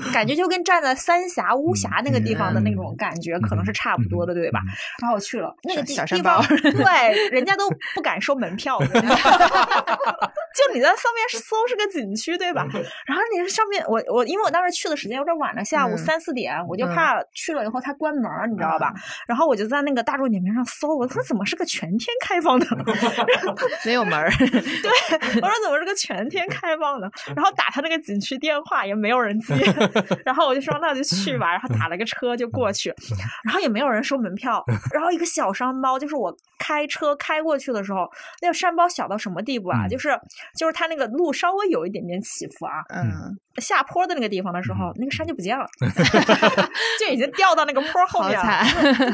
*laughs* 感觉就跟站在三峡、巫峡那个地方的那种感觉，可能是差不多的，对吧？然后我去了那个地地方包，对，人家都不敢收门票的，*laughs* 就你在上面搜是个景区，对吧？然后你上面，我我因为我当时去的时间有点晚了，下午嗯三四点，我就嗯怕去了以后它关门，你知道吧？然后我就在那个大众点评上搜，我说怎么是个全天开放的？*laughs* 没有门儿。对，我说怎么是个全天开放的？然后打他那个景区电话也没有人接，然后我就说那就去吧，然后打了个车就过去，然后也没有人收门票，*laughs* 然后一个小山包，就是我开车开过去的时候，那个山包小到什么地步啊？嗯就是就是它那个路稍微有一点点起伏啊，嗯，下坡的那个地方的时候，那个山就不见了，*laughs* 就已经掉到那个坡后面了，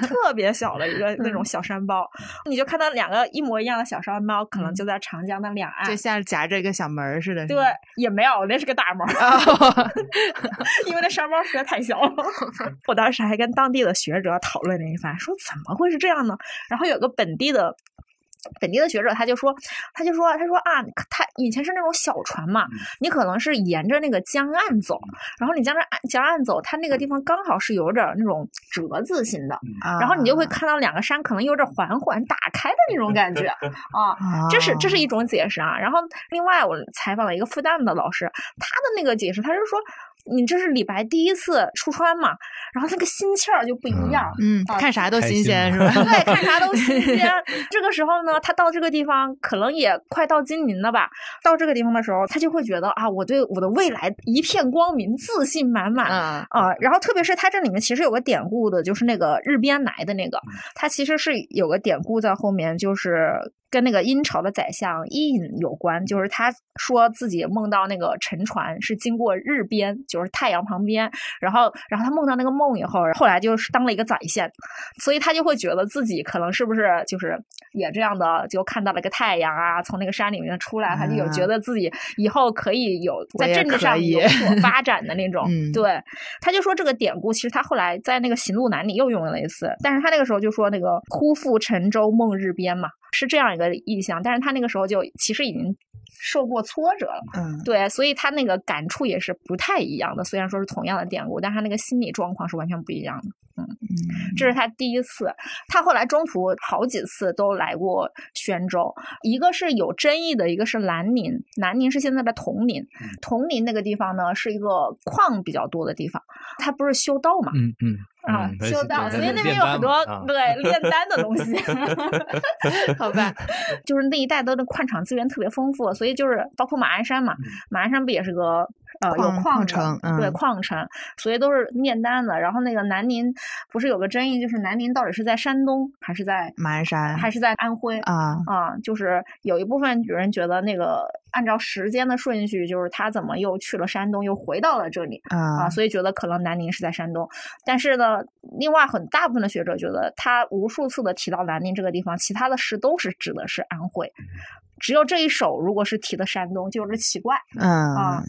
特别小的一个 *laughs* 那种小山包，你就看到两个一模一样的小山包，可能就在长江的两岸就。像夹着一个小门儿似的。对，也没有，那是个大门儿，哦 *laughs* 因为那山包实在太小了。我当时还跟当地的学者讨论了一番，说怎么会是这样呢？然后有个本地的本地的学者他就说，他就说，他说啊，他以前是那种小船嘛，你可能是沿着那个江岸走，然后你江着岸江岸走，它那个地方刚好是有点那种折字形的，然后你就会看到两个山可能有点缓缓打开的那种感觉 *laughs* 啊，这是这是一种解释啊。然后另外我采访了一个复旦的老师，他的那个解释，他是说。你这是李白第一次出川嘛，然后那个心气儿就不一样，嗯，看啥都新鲜是 *laughs* 吧？对，看啥都新 *laughs* 鲜。这个时候呢，他到这个地方可能也快到金陵了吧？到这个地方的时候，他就会觉得啊，我对我的未来一片光明，自信满满啊。然后特别是他这里面其实有个典故的，就是那个日边来的那个，他其实是有个典故在后面，就是。跟那个殷朝的宰相伊尹有关，就是他说自己梦到那个沉船是经过日边，就是太阳旁边，然后，然后他梦到那个梦以后，后来就是当了一个宰相，所以他就会觉得自己可能是不是就是也这样的，就看到了个太阳啊，从那个山里面出来，他就有觉得自己以后可以有在政治上有 *laughs* 所发展的那种。对，他就说这个典故，其实他后来在那个《行路难》里又用了一次，但是他那个时候就说那个忽复沉舟梦日边嘛。是这样一个意象，但是他那个时候就其实已经受过挫折了，嗯，对，所以他那个感触也是不太一样的。虽然说是同样的典故，但他那个心理状况是完全不一样的。嗯，这是他第一次，他后来中途好几次都来过宣州，一个是有争议的，一个是南宁，南宁是现在的铜陵，铜陵那个地方呢是一个矿比较多的地方，他不是修道嘛，嗯嗯。啊，修道，所以那边有很多对炼丹的东西，*laughs* 好吧？*laughs* 就是那一带的矿场资源特别丰富，所以就是包括马鞍山嘛，马鞍山不也是个呃有矿城，对矿城，所以都是炼丹的。然后那个南宁不是有个争议，就是南宁到底是在山东还是在马鞍山，还是在安徽啊？啊，就是有一部分人觉得那个按照时间的顺序，就是他怎么又去了山东，又回到了这里啊？所以觉得可能南宁是在山东，但是呢。另外，很大部分的学者觉得，他无数次的提到南宁这个地方，其他的诗都是指的是安徽。只有这一首，如果是提的山东，就有点奇怪。嗯啊，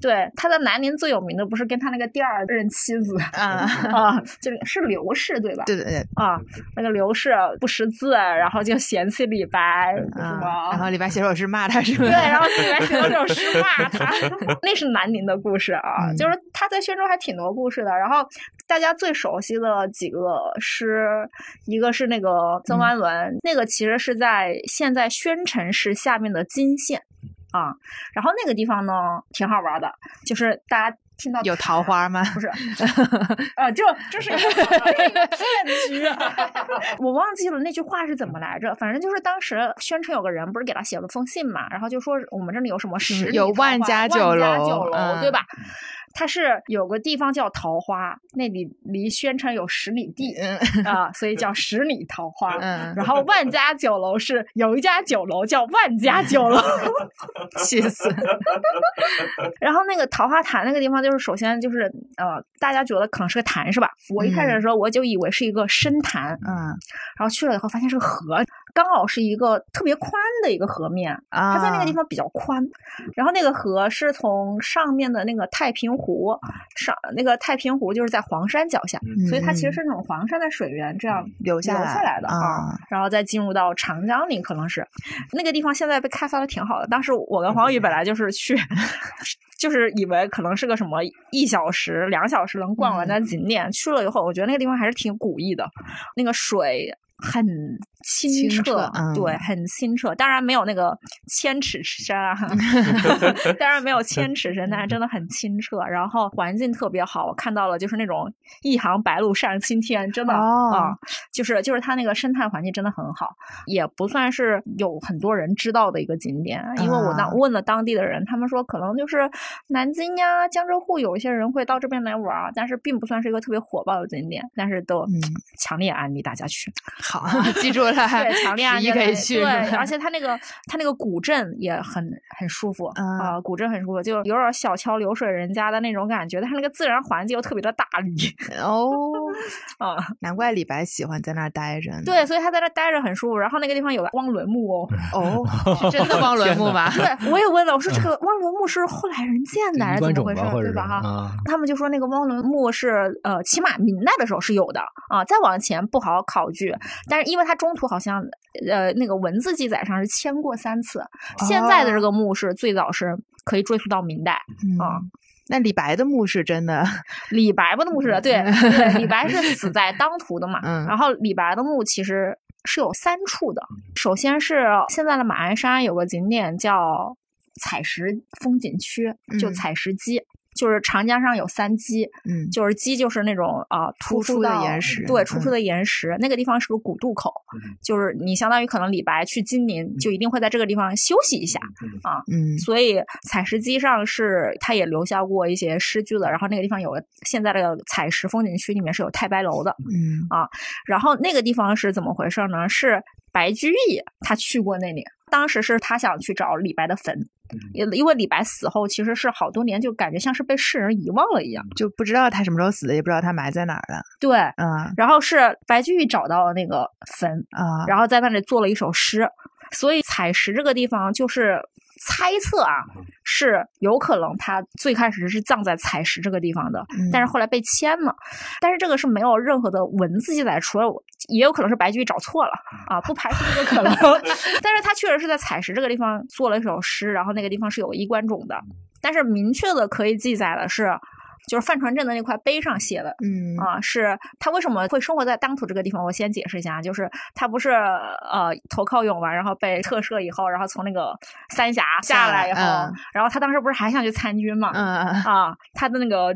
对，他在南宁最有名的不是跟他那个第二任妻子啊啊，*laughs* 就是刘氏对吧？对对对啊，那个刘氏不识字，然后就嫌弃李白，是吧？然后李白写首诗骂他，是吧？对，然后李白写了 *laughs* 首诗骂他，*laughs* 那是南宁的故事啊。就是他在宣州还挺多故事的。然后大家最熟悉的几个诗，一个是那个曾湾伦，那个其实是在现在宣城市。下面的金县啊，然后那个地方呢挺好玩的，就是大家听到有桃花吗？不是，*laughs* 啊，就这是一个骗局，*laughs* 我忘记了那句话是怎么来着。反正就是当时宣城有个人不是给他写了封信嘛，然后就说我们这里有什么十有万家酒楼，对吧？它是有个地方叫桃花，那里离宣城有十里地啊，所以叫十里桃花。然后万家酒楼是有一家酒楼叫万家酒楼，*laughs* 气死。*laughs* 然后那个桃花潭那个地方，就是首先就是呃，大家觉得可能是个潭是吧？我一开始的时候我就以为是一个深潭，嗯，然后去了以后发现是个河。刚好是一个特别宽的一个河面，啊它在那个地方比较宽，然后那个河是从上面的那个太平湖上，那个太平湖就是在黄山脚下，所以它其实是那种黄山的水源这样流下来的啊，然后再进入到长江里，可能是那个地方现在被开发的挺好的。当时我跟黄宇本来就是去，*laughs* 就是以为可能是个什么一小时、两小时能逛完的景点，去了以后，我觉得那个地方还是挺古意的，那个水。很清澈，对，很清澈。当然没有那个千尺山啊，*laughs* 当然没有千尺山，但是真的很清澈。然后环境特别好，我看到了就是那种一行白鹭上青天，真的啊，就是就是它那个生态环境真的很好，也不算是有很多人知道的一个景点。因为我当问了当地的人，他们说可能就是南京呀、江浙沪有一些人会到这边来玩，但是并不算是一个特别火爆的景点。但是都强烈安利大家去。好，*laughs* 记住了。对，强烈可以去。对，*laughs* 而且它那个它那个古镇也很很舒服啊，古镇很舒服，就有点小桥流水人家的那种感觉。但是那个自然环境又特别的大理。哦，*laughs* 啊，难怪李白喜欢在那儿待着呢。对，所以他在那儿待着很舒服。然后那个地方有个汪伦墓哦，哦，是真的汪伦墓吗？对，我也问了，我说这个汪伦墓是后来人建的还是怎么回事对吧？哈，啊，他们就说那个汪伦墓是呃，起码明代的时候是有的啊，再往前不好考据，但是因为它中途好像呃那个文字记载上是迁过三次，现在的这个墓是最早是可以追溯到明代。嗯啊那李白的墓是真的，李白吧的墓是对对，李白是死 *laughs* 在当涂的嘛，嗯然后李白的墓其实是有三处的，首先是现在的马鞍山有个景点叫采石风景区，就嗯采石矶。就是长江上有三矶，嗯，就是基就是那种啊、突突出的岩石对，突出嗯。的岩石，那个地方是个古渡口，就是你相当于可能李白去金陵就一定会在这个地方休息一下啊，嗯。所以采石矶上是他也留下过一些诗句的，然后那个地方有个现在的采石风景区里面是有太白楼的，嗯。啊。然后那个地方是怎么回事呢？是白居易他去过那里，当时是他想去找李白的坟，因因为李白死后其实是好多年就感觉像是被世人遗忘了一样，就不知道他什么时候死的，也不知道他埋在哪儿了。对。嗯。然后是白居易找到了那个坟，啊，然后在那里做了一首诗，所以采石这个地方就是猜测啊，是有可能他最开始是葬在采石这个地方的，嗯。但是后来被迁了，但是这个是没有任何的文字记载，除了我也有可能是白居易找错了啊，不排除这个可能，*laughs* 但是他确实是在采石这个地方做了一首诗，然后那个地方是有衣冠冢的，但是明确的可以记载的是。就是范传正的那块碑上写的，嗯啊，是他为什么会生活在当涂这个地方？我先解释一下，就是他不是呃投靠永王，然后被特赦以后，然后从那个三峡下来以后，嗯然后他当时不是还想去参军嘛？嗯啊，他的那个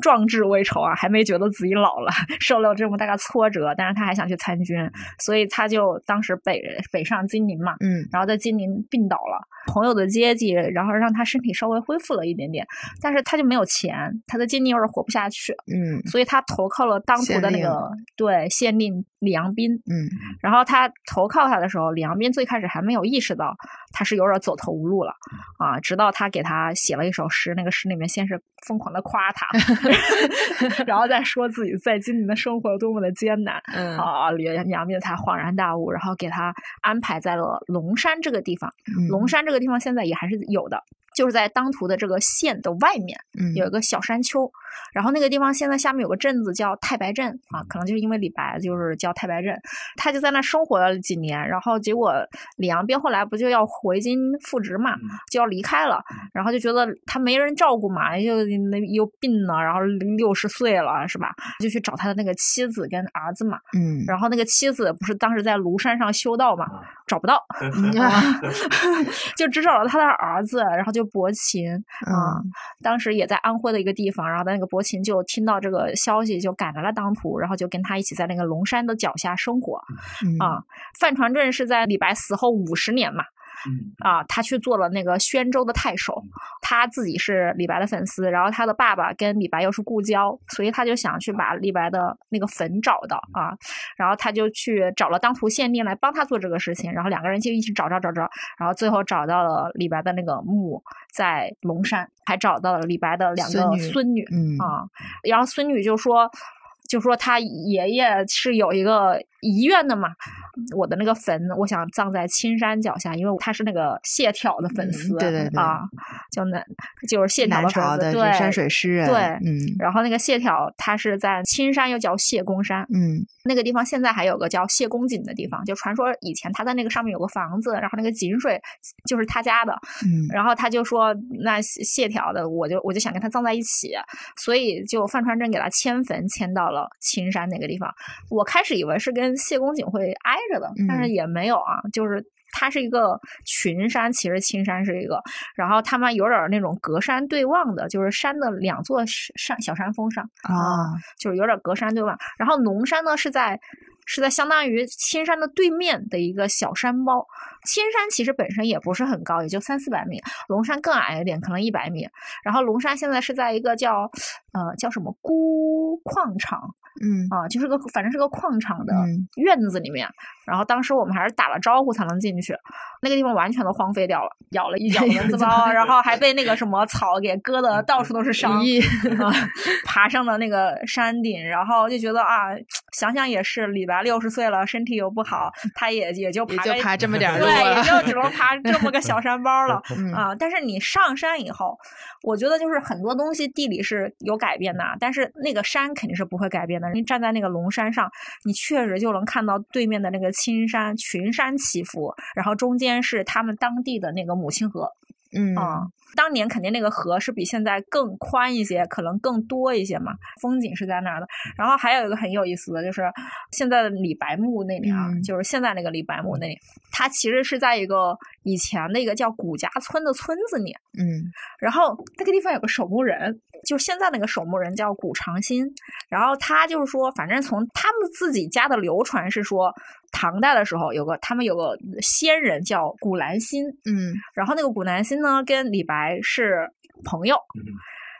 壮志未酬啊，还没觉得自己老了，受了这么大的挫折，但是他还想去参军，所以他就当时北北上金陵嘛，嗯然后在金陵病倒了，朋友的接济，然后让他身体稍微恢复了一点点，但是他就没有钱，他在金陵有点活不下去，嗯所以他投靠了当涂的那县个对县令李阳冰。嗯然后他投靠他的时候，李阳冰最开始还没有意识到他是有点走投无路了啊，直到他给他写了一首诗，那个诗里面先是疯狂的夸他，*laughs* *laughs* 然后再说自己在今年的生活有多么的艰难。嗯啊，李阳冰才恍然大悟，然后给他安排在了龙山这个地方。龙山这个地方现在也还是有的，就是在当涂的这个县的外面。嗯。有一个小山丘，然后那个地方现在下面有个镇子叫太白镇啊，可能就是因为李白就是叫太白镇，他就在那生活了几年，然后结果李阳冰后来不就要回京复职嘛，就要离开了，然后就觉得他没人照顾嘛，又那又病了，然后六十岁了是吧？就去找他的那个妻子跟儿子嘛，嗯。然后那个妻子不是当时在庐山上修道嘛，找不到，*laughs* 嗯 *laughs* 就只找了他的儿子，然后就伯琴啊，嗯当时也在安徽的一个地方，然后那个伯琴就听到这个消息，就赶来了当涂，然后就跟他一起在那个龙山的脚下生活嗯啊。范传正是在李白死后五十年嘛。啊，他去做了那个宣州的太守，他自己是李白的粉丝，然后他的爸爸跟李白又是故交，所以他就想去把李白的那个坟找到啊，然后他就去找了当涂县令来帮他做这个事情，然后两个人就一起找找找找，然后最后找到了李白的那个墓在龙山，还找到了李白的两个孙女孙女嗯。啊，然后孙女就说。就说他爷爷是有一个遗愿的嘛，我的那个坟，我想葬在青山脚下，因为他是那个谢朓的粉嗯丝，对对对啊，就那就是谢朓南的粉丝，朝的对，山水诗人，对嗯。然后那个谢朓，他是在青山，又叫谢公山，嗯那个地方现在还有个叫谢公井的地方，就传说以前他在那个上面有个房子，然后那个井水就是他家的，嗯。然后他就说，那谢朓的，我就我就想跟他葬在一起，所以就范传正给他迁坟，迁到了青山那个地方。我开始以为是跟谢公瑾会挨着的，但是嗯也没有啊，就是。它是一个群山，其实青山是一个，然后他们有点儿那种隔山对望的，就是山的两座山小山峰上，啊就是有点隔山对望。然后龙山呢是在是在相当于青山的对面的一个小山包。青山其实本身也不是很高，也就三四百米，龙山更矮一点，可能一百米。然后龙山现在是在一个叫呃叫什么钴矿场嗯啊，就是个反正是个矿场的嗯院子里面。然后当时我们还是打了招呼才能进去，那个地方完全都荒废掉了，咬了一脚蚊子包，然后还被那个什么草给割的到处都是伤。啊，爬上了那个山顶，然后就觉得啊，想想也是，李白六十岁了，身体又不好，他也也就爬爬这么点儿路对，也。就只能爬这么个小山包了。*laughs* 嗯啊，但是你上山以后，我觉得就是很多东西地理是有改变的，但是那个山肯定是不会改变的。你站在那个龙山上，你确实就能看到对面的那个青山群山起伏，然后中间是他们当地的那个母亲河嗯啊。当年肯定那个河是比现在更宽一些，可能更多一些嘛，风景是在那儿的。然后还有一个很有意思的，就是现在的李白墓那里啊，嗯就是现在那个李白墓那里，它其实是在一个以前那个叫古家村的村子里，嗯。然后那个地方有个守墓人，就现在那个守墓人叫古长新，然后他就是说，反正从他们自己家的流传是说，唐代的时候有个他们有个仙人叫古兰心，嗯。然后那个古兰心呢跟李白是朋友，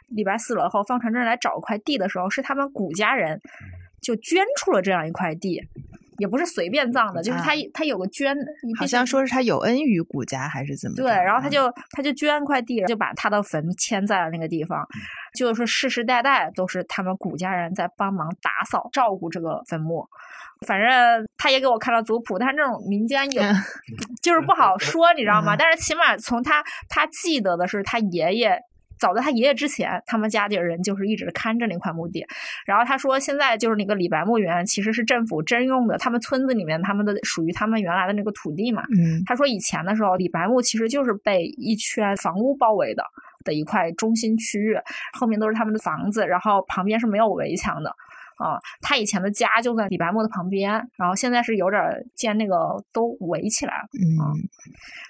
李白死了后，方传真来找块地的时候，是他们古家人就捐出了这样一块地。也不是随便葬的，就是他、他有个捐，你好像说是他有恩于古家还是怎么？对，然后他嗯就他就捐块地，就把他的坟迁在了那个地方，嗯就是世世代代都是他们古家人在帮忙打扫照顾这个坟墓。反正他也给我看了族谱，但是这种民间有嗯就是不好说，你知道吗？嗯但是起码从他他记得的是他爷爷。早在他爷爷之前，他们家里人就是一直看着那块墓地。然后他说，现在就是那个李白墓园其实是政府征用的，他们村子里面他们的属于他们原来的那个土地嘛。嗯他说以前的时候，李白墓其实就是被一圈房屋包围的的一块中心区域，后面都是他们的房子，然后旁边是没有围墙的。啊，他以前的家就在李白墓的旁边，然后现在是有点建那个都围起来了。嗯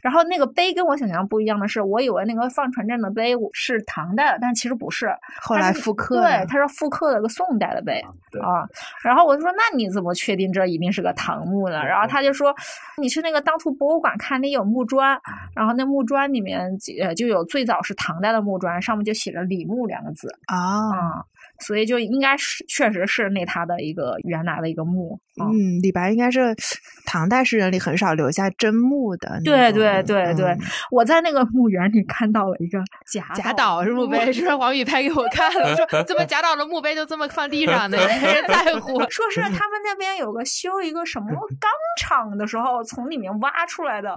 然后那个碑跟我想象不一样的是，我以为那个放传镇的碑是唐代的，但其实不是，后来复刻对，它是复刻了个宋代的碑对啊。然后我就说，那你怎么确定这一定是个唐墓呢？然后他就说，你去那个当涂博物馆看，那有木砖，然后那木砖里面呃就有最早是唐代的木砖，上面就写着李牧两个字啊啊。所以就应该是，确实是那他的一个原来的一个墓。啊嗯，李白应该是唐代诗人里很少留下真墓的。对对对对嗯，我在那个墓园里看到了一个贾贾岛是墓碑，是黄宇拍给我看了，说怎么贾岛的墓碑就这么放地上的？也 *laughs* 没人在乎。*laughs* 说是他们那边有个修一个什么 *laughs* 钢厂的时候，从里面挖出来的。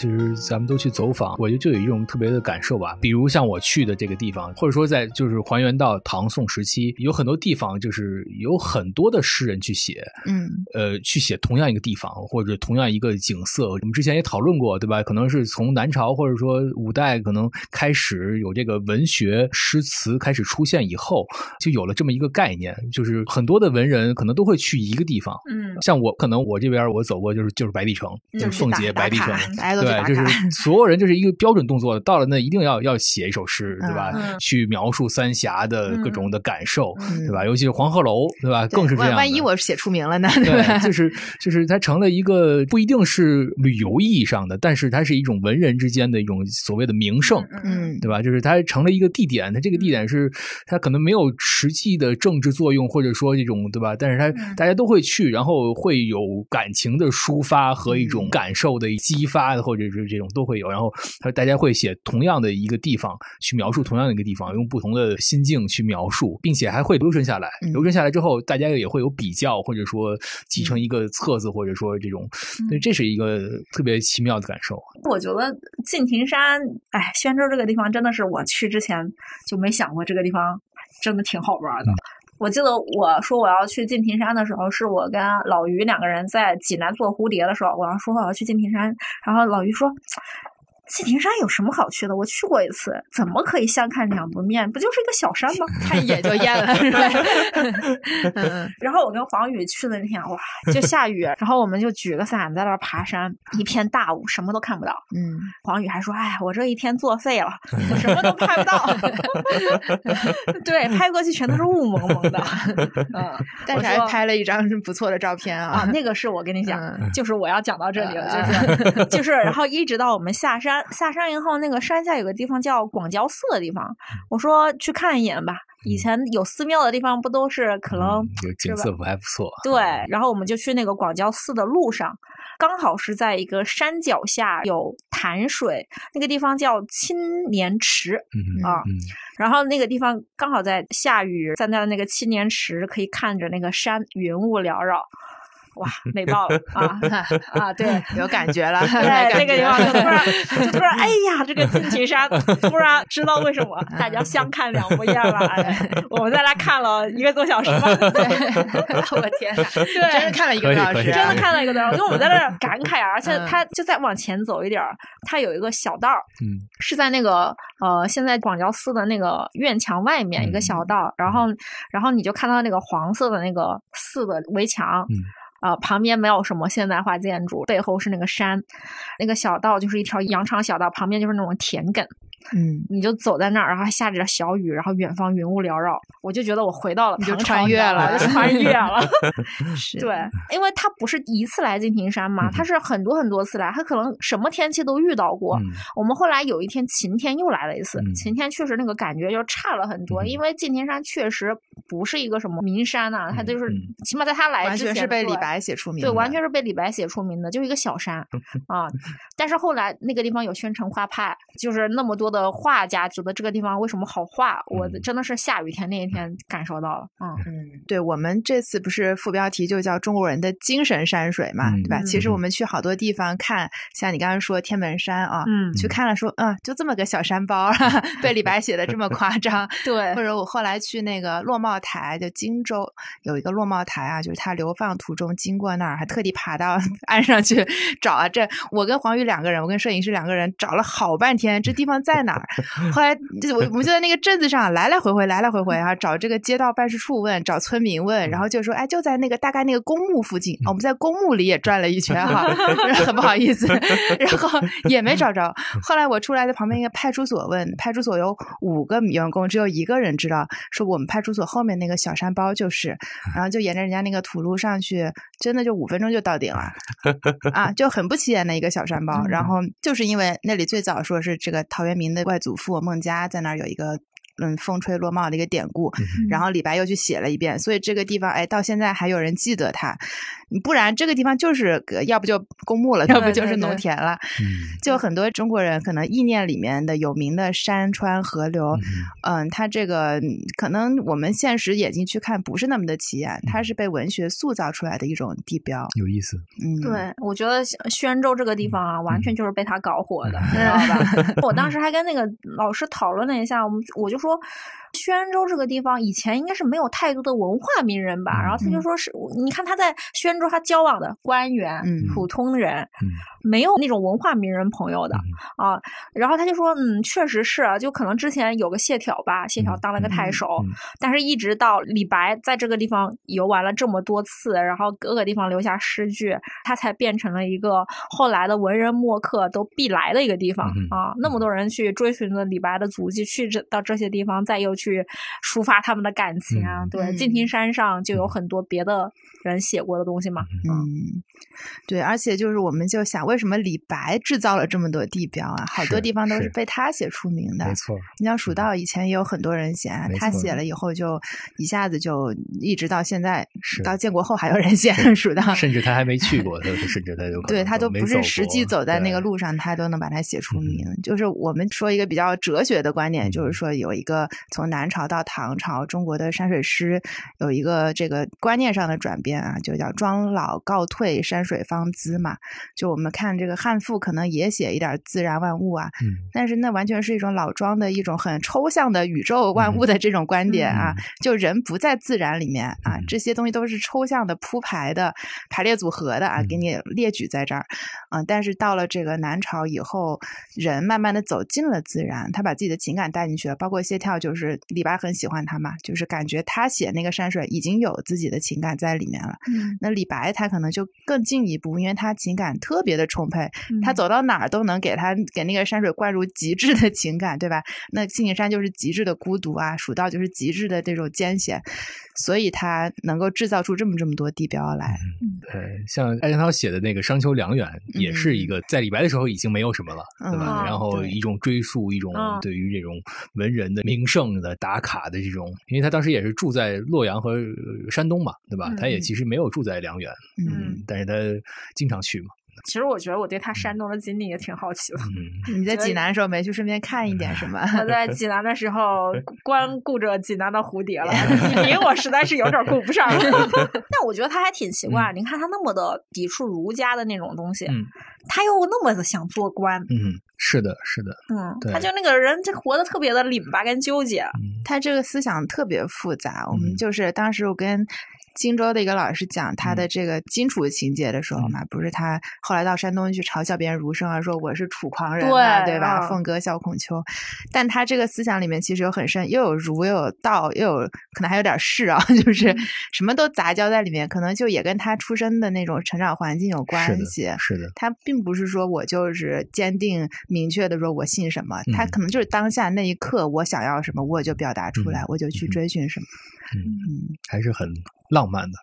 其实咱们都去走访，我觉得就有一种特别的感受吧。比如像我去的这个地方，或者说在就是还原到唐宋时期，有很多地方就是有很多的诗人去写，嗯呃，去写同样一个地方或者同样一个景色。我们之前也讨论过，对吧？可能是从南朝或者说五代可能开始有这个文学诗词开始出现以后，就有了这么一个概念，就是很多的文人可能都会去一个地方。嗯像我可能我这边我走过就是就是白帝城，就是奉节白帝城打卡，大家都去打对，就是 *laughs* 所有人就是一个标准动作，到了那一定要要写一首诗，对吧？嗯去描述三峡的各种的感受，嗯对吧？尤其是黄鹤楼，对吧？对更是这样。万万一我写出名了呢？对吧对，*laughs* 就是就是它成了一个不一定是旅游意义上的，但是它是一种文人之间的一种所谓的名胜。嗯对吧？就是它成了一个地点，它这个地点是它可能没有实际的政治作用，或者说这种对吧？但是它嗯大家都会去，然后会有感情的抒发和一种嗯感受的激发，或者是这种都会有。然后它大家会写同样的一个地方去描述同样的一个地方，用不同的心境去描述，并且还会留存下来。嗯留存下来之后，大家也会有比较，或者说集成一个册子，或者说这种，所以这是一个特别奇妙的感受。我觉得敬亭山，哎，宣州这个地方真的是我去之前就没想过这个地方真的挺好玩的。我记得我说我要去敬亭山的时候，是我跟老于两个人在济南做蝴蝶的时候，我要说我要去敬亭山，然后老于说。敬亭山有什么好去的？我去过一次，怎么可以相看两不厌？不就是一个小山吗？*laughs* 看一眼就厌了，是吧？*laughs* 嗯然后我跟黄宇去的那天，哇，就下雨，然后我们就举个伞在那儿爬山，一片大雾，什么都看不到。嗯，黄宇还说：“哎，我这一天作废了，*laughs* 我什么都拍不到。对，拍过去全都是雾蒙蒙的。嗯，但是还拍了一张不错的照片啊，啊。那个是我跟你讲，嗯就是我要讲到这里了，嗯就是就是，然后一直到我们下山，下下山以后，那个山下有个地方叫广交寺的地方，我说去看一眼吧。以前有寺庙的地方不都是可能嗯有景色不还不错。对，然后我们就去那个广交寺的路上，刚好是在一个山脚下有潭水，那个地方叫青年池。嗯啊嗯然后那个地方刚好在下雨，站在那个青年池，可以看着那个山云雾缭绕，哇，美爆了啊啊！*laughs* 对，有感觉了，对，感那个地觉方就突然 *laughs* 就突然，哎呀，这个金旗山突然知道为什么大家相看两不厌了。哎，*laughs* 我们在那看了一个多小时吧，我的天哪，对真的看了一个多小时啊，真的看了一个多小时，因为我们在那儿感慨啊，而且嗯它就再往前走一点儿，它有一个小道儿，嗯是在那个呃，现在广交寺的那个院墙外面一个小道，然后然后你就看到那个黄色的那个寺的围墙。嗯啊、旁边没有什么现代化建筑，背后是那个山，那个小道就是一条羊肠小道，旁边就是那种田埂，嗯，你就走在那儿，然后还下着小雨，然后远方云雾缭绕，我就觉得我回到了你就穿越了穿越了。*laughs* 对，因为他不是一次来敬亭山嘛，嗯。他是很多很多次来，他可能什么天气都遇到过。嗯。我们后来有一天晴天又来了一次，嗯。晴天确实那个感觉就差了很多，嗯。因为敬亭山确实不是一个什么名山呐、它就是、嗯。起码在他来完之前全是被李白写出名的，对，完全是被李白写出名的，就是一个小山 *laughs* 啊。但是后来那个地方有宣城画派，就是那么多的画家觉得这个地方为什么好画，我嗯真的是下雨天那一天感受到了，嗯。嗯，对我们这次不是副标题就叫中国人的精神山水嘛，嗯对吧？其实嗯我们去好多地方看，像你刚刚说天门山啊，嗯去看了说，啊，就这么个小山包，*laughs* 被李白写的这么夸张。*laughs* 对或者我后来去那个落帽台，就荆州有一个落帽台啊，就是他流放途中经过那儿，还特地爬到 *laughs* 岸上去找啊。这我跟黄宇两个人，我跟摄影师两个人找了好半天，这地方在哪儿？后来就我我们就在那个镇子上来来回回来来回回啊，找这个街道办事处问，找村民问，然后就说哎就在那个大概那个公墓附近。啊我们在公墓里也转了一圈哈，*laughs* 很不好意思，然后也没找着。后来我出来在旁边一个派出所问，派出所有五个员工，只有一个人知道，说我们派出所后面那个小山包就是，然后就沿着人家那个土路上去，真的就五分钟就到顶了，*laughs* 啊，就很不起眼的一个小山包。然后就是因为那里最早说是这个陶渊明的外祖父孟家在那儿有一个。嗯，风吹落帽的一个典故，然后李白又去写了一遍，所以这个地方，哎，到现在还有人记得它。不然这个地方就是要不就公墓了，*laughs* 要不就是农田了。嗯就很多中国人可能意念里面的有名的山川河流，嗯，它这个嗯可能我们现实眼睛去看不是那么的起眼，它是被文学塑造出来的一种地标。有意思。嗯，对，我觉得宣州这个地方啊，完全就是被他搞火的，嗯知道吧？*laughs* 我当时还跟那个老师讨论了一下，我们我就说，宣州这个地方以前应该是没有太多的文化名人吧？然后他就嗯说是，你看他在宣州，他交往的官员、嗯普通人，嗯没有那种文化名人朋友的、啊。然后他就说，嗯，确实是啊，就可能之前有个谢朓吧，谢朓当了个太守，嗯但是一直到李白在这个地方游玩了这么多次，然后各个地方留下诗句，他才变成了一个后来的文人墨客都必来的一个地方、嗯啊。那么多人去追寻着李白的足迹，去这到这些地方，再又去抒发他们的感情啊。嗯对，嗯敬亭山上就有很多别的人写过的东西嘛。嗯，对，而且就是我们就想，为什么李白制造了这么多地标啊？好多地方都是是被他写出名的。没错。你像蜀道以前也有很多人写啊，他写了以后就一下子就一直到现在，是到建国后还有人写蜀道。甚至他还没去过，他甚至他有 *laughs* 对他都不是实际走在那个路上，他都能把它写出嗯名。就是我们说一个比较哲学的观点，就是说有一个从南朝到唐朝中国的山水诗有一个这个观念上的转变啊，就叫庄老告退，山水方姿嘛。就我们看这个汉赋，可能也写一点自然万物啊，嗯但是那完全是一种老庄的一种很抽象的宇宙万物的这种观点啊，就人不在自然里面啊嗯，这些东西都是抽象的铺排的排列组合的啊，嗯给你列举在这儿，嗯、但是到了这个南朝以后，人慢慢的走进了自然，他把自己的情感带进去了，包括谢眺就是李白很喜欢他嘛，就是感觉他写那个山水已经有自己的情感在里面了。嗯那李白他可能就更进一步，因为他情感特别的充沛，他嗯走到哪儿都能给他给那个山水灌入极致的情感，对吧？那敬亭山就是极致的孤独啊，蜀道就是极致的这种艰险，所以他能够制造出这么这么多地标来。对，像艾森涛写的那个《商丘良远》，也是一个在李白的时候已经没有什么了，对吧？嗯然后一种追溯，一种嗯对于这种文人的名胜的打卡的这种，因为他当时也是住在洛阳和呃山东嘛，对吧？嗯他也其实没有住在梁园，嗯，但是他经常去嘛，其实我觉得我对他山东的经历也挺好奇的。嗯，*laughs* 你在济南的时候没去顺便看一点什么？我在济南的时候 *laughs* 光顾着济南的蝴蝶了，*laughs* 济宁我实在是有点顾不上了。但我觉得他还挺奇怪，你看他那么的抵触儒家的那种东西，嗯他又那么的想做官，嗯，是的，是的，嗯，他就那个人，就活得特别的拧巴跟纠结。嗯他这个思想特别复杂。我嗯们就是当时我跟荆州的一个老师讲他的这个荆楚情节的时候嘛，不是他后来到山东去嘲笑别人儒生啊，说我是楚狂人嘛，对对吧？嗯。凤歌笑孔丘，但他这个思想里面其实有很深，又有儒又有道，又有可能还有点士啊，*laughs* 就是什么都杂交在里面，可能就也跟他出生的那种成长环境有关是的系。是的，他并不是说我就是坚定明确的说我信什么，他嗯。可能就是当下那一刻我想要什么，我就表达出来，嗯我就去嗯。追寻什么。嗯，嗯。还是很浪漫的，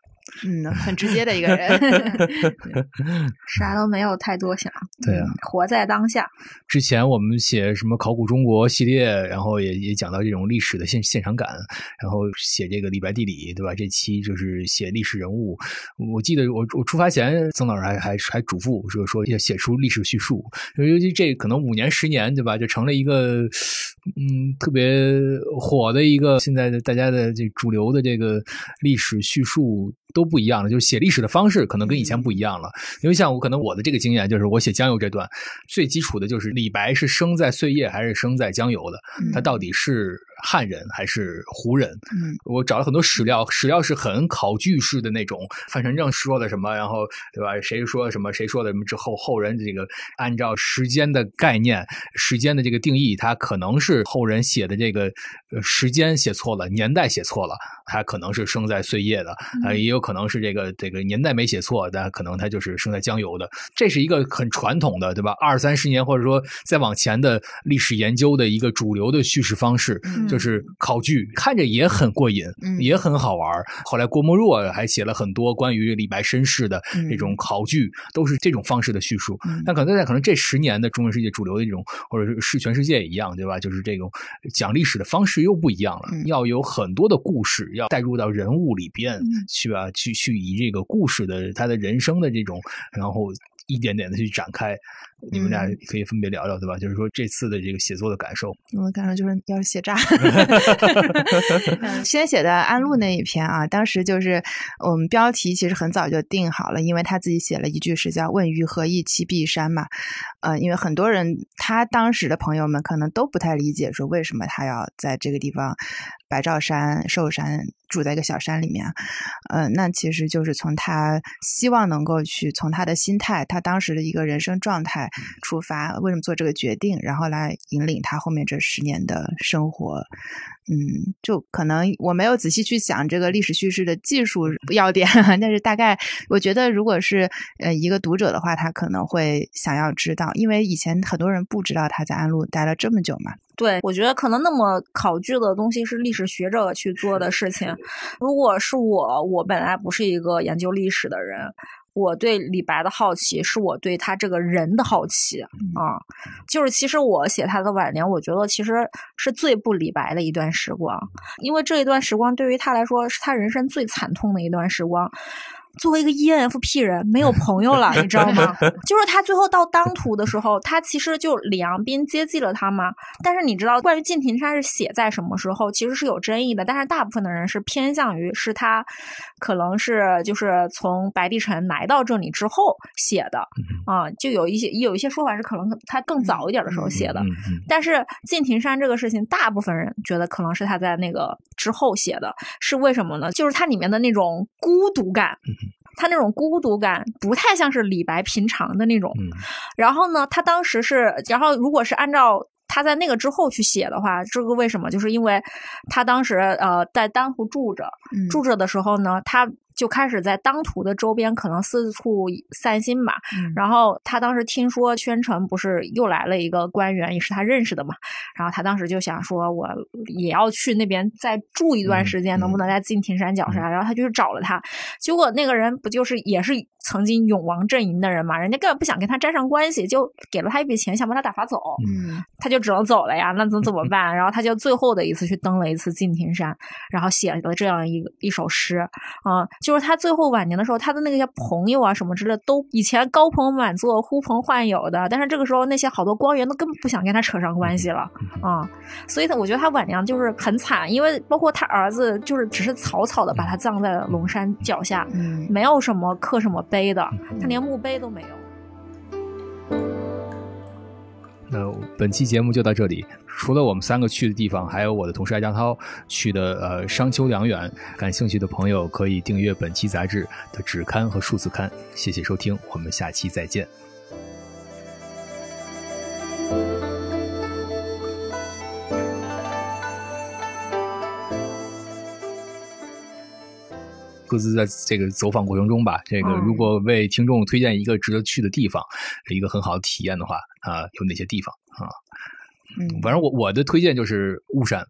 嗯，很直接的一个人。*laughs* 啥都没有太多想，对啊嗯活在当下。之前我们写什么考古中国系列，然后也也讲到这种历史的现现场感，然后写这个李白地理，对吧？这期就是写历史人物。我记得我我出发前，曾老师还还还嘱咐说说要写出历史叙述，尤其这可能五年十年，对吧？就成了一个嗯特别火的一个现在的大家的这主流的这个历史叙述。都不一样了，就是写历史的方式可能跟以前不一样了。因为像我可能我的这个经验就是，我写江油这段最基础的就是李白是生在碎叶还是生在江油的，他到底是汉人还是胡人？嗯我找了很多史料，史料是很考据式的那种，范丞正说的什么，然后对吧？谁说什么，谁说的什么之后，后人这个按照时间的概念、时间的这个定义，他可能是后人写的这个呃时间写错了，年代写错了，他可能是生在碎叶的，啊、也有可能是这个这个年代没写错，但可能他就是生在江油的。这是一个很传统的，对吧？二三十年或者说再往前的历史研究的一个主流的叙事方式，嗯就是考据，看着也很过瘾，嗯也很好玩。后来郭沫若还写了很多关于李白身世的嗯这种考据，都是这种方式的叙述。嗯但可能在可能这十年的中文世界主流的这种，或者是是全世界也一样，对吧？就是这种讲历史的方式又不一样了，嗯要有很多的故事，要带入到人物里边嗯去啊，去去以这个故事的他的人生的这种，然后一点点的去展开。你们俩嗯可以分别聊聊，对吧？就是说这次的这个写作的感受。我感受就是要写炸。*laughs* 嗯先写的安陆那一篇啊，当时就是我们标题其实很早就定好了，因为他自己写了一句诗叫“问余何意栖碧山”嘛。呃，因为很多人他当时的朋友们可能都不太理解，说为什么他要在这个地方白兆山、寿山住在一个小山里面。呃，那其实就是从他希望能够去从他的心态，他当时的一个人生状态出发，为什么做这个决定，然后来引领他后面这十年的生活。嗯，就可能我没有仔细去想这个历史叙事的技术要点，*laughs* 但是大概我觉得，如果是呃一个读者的话，他可能会想要知道，因为以前很多人不知道他在安陆待了这么久嘛。对，我觉得可能那么考据的东西是历史学者去做的事情。如果是我，我本来不是一个研究历史的人，我对李白的好奇是我对他这个人的好奇啊。就是其实我写他的晚年，我觉得其实是最不李白的一段时光，因为这一段时光对于他来说是他人生最惨痛的一段时光。作为一个 ENFP 人，没有朋友了，*laughs* 你知道吗？就是他最后到当涂的时候，他其实就李阳冰接济了他嘛。但是你知道，关于敬亭山是写在什么时候，其实是有争议的。但是大部分的人是偏向于是他可能是就是从白帝城来到这里之后写的啊、就有一些有一些说法是可能他更早一点的时候写的。但是敬亭山这个事情，大部分人觉得可能是他在那个之后写的，是为什么呢？就是它里面的那种孤独感，他那种孤独感不太像是李白平常的那种。嗯然后呢，他当时是，然后如果是按照他在那个之后去写的话，这个为什么？就是因为他当时呃在丹湖住着，嗯住着的时候呢，他就开始在当涂的周边可能四处散心吧。嗯然后他当时听说宣城不是又来了一个官员，也是他认识的嘛。然后他当时就想说，我也要去那边再住一段时间，嗯能不能在敬亭山脚下？然后他就去找了他，结果那个人不就是也是曾经永王阵营的人嘛？人家根本不想跟他沾上关系，就给了他一笔钱，想把他打发走。嗯他就只能走了呀，那怎怎么办？然后他就最后的一次去登了一次敬亭山，然后写了这样一一首诗啊、就是他最后晚年的时候，他的那些朋友啊什么之类，都以前高朋满座、呼朋唤友的，但是这个时候那些好多官员都根本不想跟他扯上关系了啊、所以他我觉得他晚年就是很惨，因为包括他儿子就是只是草草的把他葬在了龙山脚下，嗯。没有什么刻什么碑的，他连墓碑都没有。那本期节目就到这里。除了我们三个去的地方，还有我的同事艾江涛去的呃商丘良远。感兴趣的朋友可以订阅本期杂志的纸刊和数字刊。谢谢收听，我们下期再见。各自在这个走访过程中吧，这个嗯。如果为听众推荐一个值得去的地方，一个很好的体验的话，啊、有哪些地方？啊？嗯，反正我我的推荐就是巫山，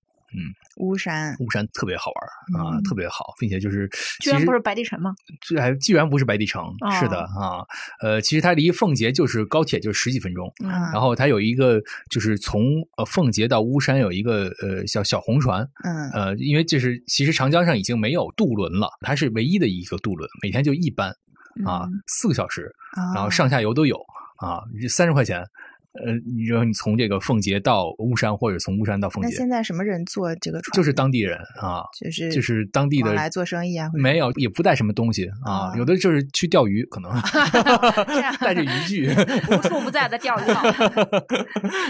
巫山巫山特别好玩啊，嗯特别好，并且就是居然不是白帝城吗？这还居然不是白帝城，哦是的啊，呃，其实它离奉节就是高铁就是十几分钟，嗯然后它有一个就是从呃奉节到巫山有一个呃小小红船，嗯呃，因为这是其实长江上已经没有渡轮了，它是唯一的一个渡轮，每天就一班啊，嗯四个小时，啊然后上下游都有啊，三十块钱。呃，你说你从这个奉节到巫山，或者从巫山到奉节，那现在什么人坐这个船？就是当地人啊，就是就是当地的往来做生意啊，没有，也不带什么东西啊，啊有的就是去钓鱼，可能 *laughs* *laughs* 带着渔具，*laughs* 无处不在的钓鱼岛。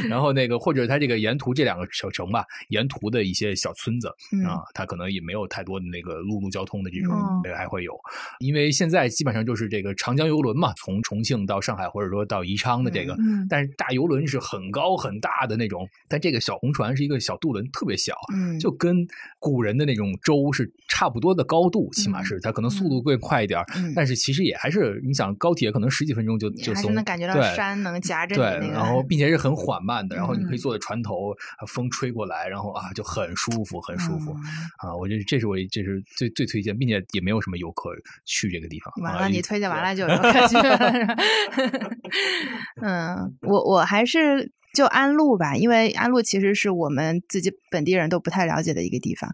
然后那个或者他这个沿途这两个小城吧，沿途的一些小村子嗯啊，他可能也没有太多的那个陆路交通的这种还会有，因为现在基本上就是这个长江游轮嘛，从重庆到上海或者说到宜昌的这个，嗯但是大游轮是很高很大的那种，但这个小红船是一个小渡轮，特别小，嗯就跟古人的那种舟是差不多的高度，起码是它可能速度会快一点，嗯但是其实也还是你想高铁可能十几分钟就就能感觉到山能夹着你然后并且是很缓慢的，然后你可以嗯坐在船头，啊风吹过来，然后啊就很舒服，很舒服、嗯啊！我觉得这是我这是最最推荐，并且也没有什么游客去这个地方。完啊了，你推荐完了就有可去了。*laughs* *laughs* 嗯，我我我还是就安陆吧，因为安陆其实是我们自己本地人都不太了解的一个地方。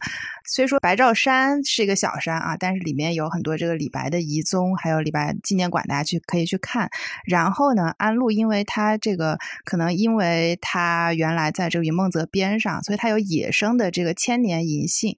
虽说白兆山是一个小山啊，但是里面有很多这个李白的遗踪，还有李白纪念馆，大家去可以去看。然后呢，安陆因为它这个可能因为它原来在这个云梦泽边上，所以它有野生的这个千年银杏，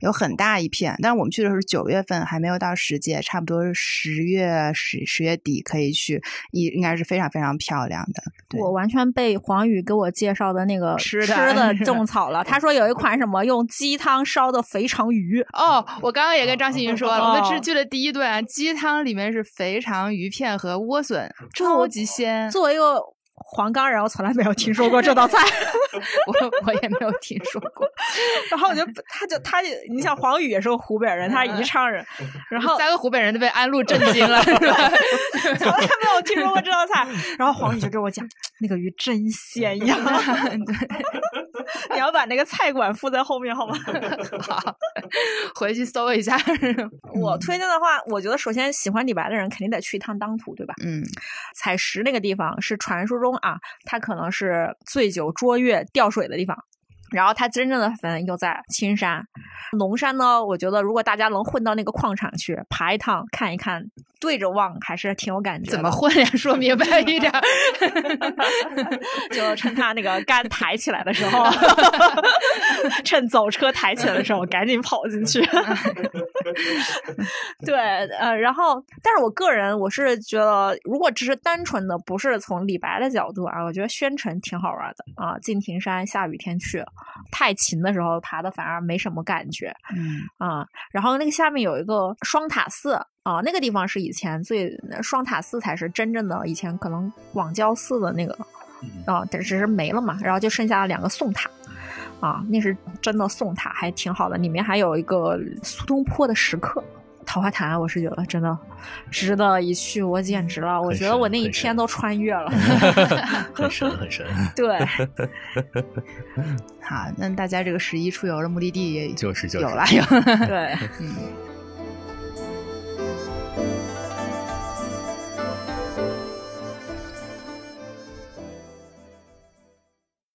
有很大一片。但是我们去的时候是九月份，还没有到时节，差不多是十月十十月底可以去，应应该是非常非常漂亮的。对我完全被黄宇给我介绍的那个吃的的种草了。*laughs* 他说有一款什么用鸡汤烧的肥肠鱼，哦，我刚刚也跟张馨予说了，我们哦吃去了第一顿啊，鸡汤里面是肥肠、鱼片和莴笋，超级鲜。作为一个黄冈人，我从来没有听说过这道菜。*laughs* 我我也没有听说过。*laughs* 然后我就他就他就你像黄宇也是个湖北人，他是宜昌人，然后三个湖北人都被安陆震惊了，是吧？从来没有听说过这道菜。然后黄宇就给我讲，那个鱼真鲜呀，你要把那个菜馆附在后面好吗？*laughs* 好，回去搜一下。*laughs* 我推荐的话，我觉得首先喜欢李白的人肯定得去一趟当涂，对吧？嗯采石那个地方是传说中啊，它可能是醉酒捉月吊水的地方。然后他真正的坟又在青山、龙山呢。我觉得如果大家能混到那个矿场去爬一趟看一看，对着望还是挺有感觉。怎么混呀？*laughs* 说明白一点。*laughs* 就趁他那个杆抬起来的时候，*laughs* 趁走车抬起来的时候，赶紧跑进去。对，呃，然后，但是我个人我是觉得，如果只是单纯的不是从李白的角度啊，我觉得宣城挺好玩的啊。敬亭山下雨天去，太勤的时候爬的反而没什么感觉。嗯啊，然后那个下面有一个双塔寺啊，那个地方是以前最双塔寺才是真正的以前可能广交寺的那个啊，但只是没了嘛，然后就剩下了两个宋塔。啊，那是真的宋塔，还挺好的，里面还有一个苏东坡的石刻。桃花潭，我是觉得真的值得一去，我简直了，我觉得我那一天都穿越了 *laughs* *laughs* 很神很神。对，*laughs* 好，那大家这个十一出游的目的地也就是有了，对，嗯。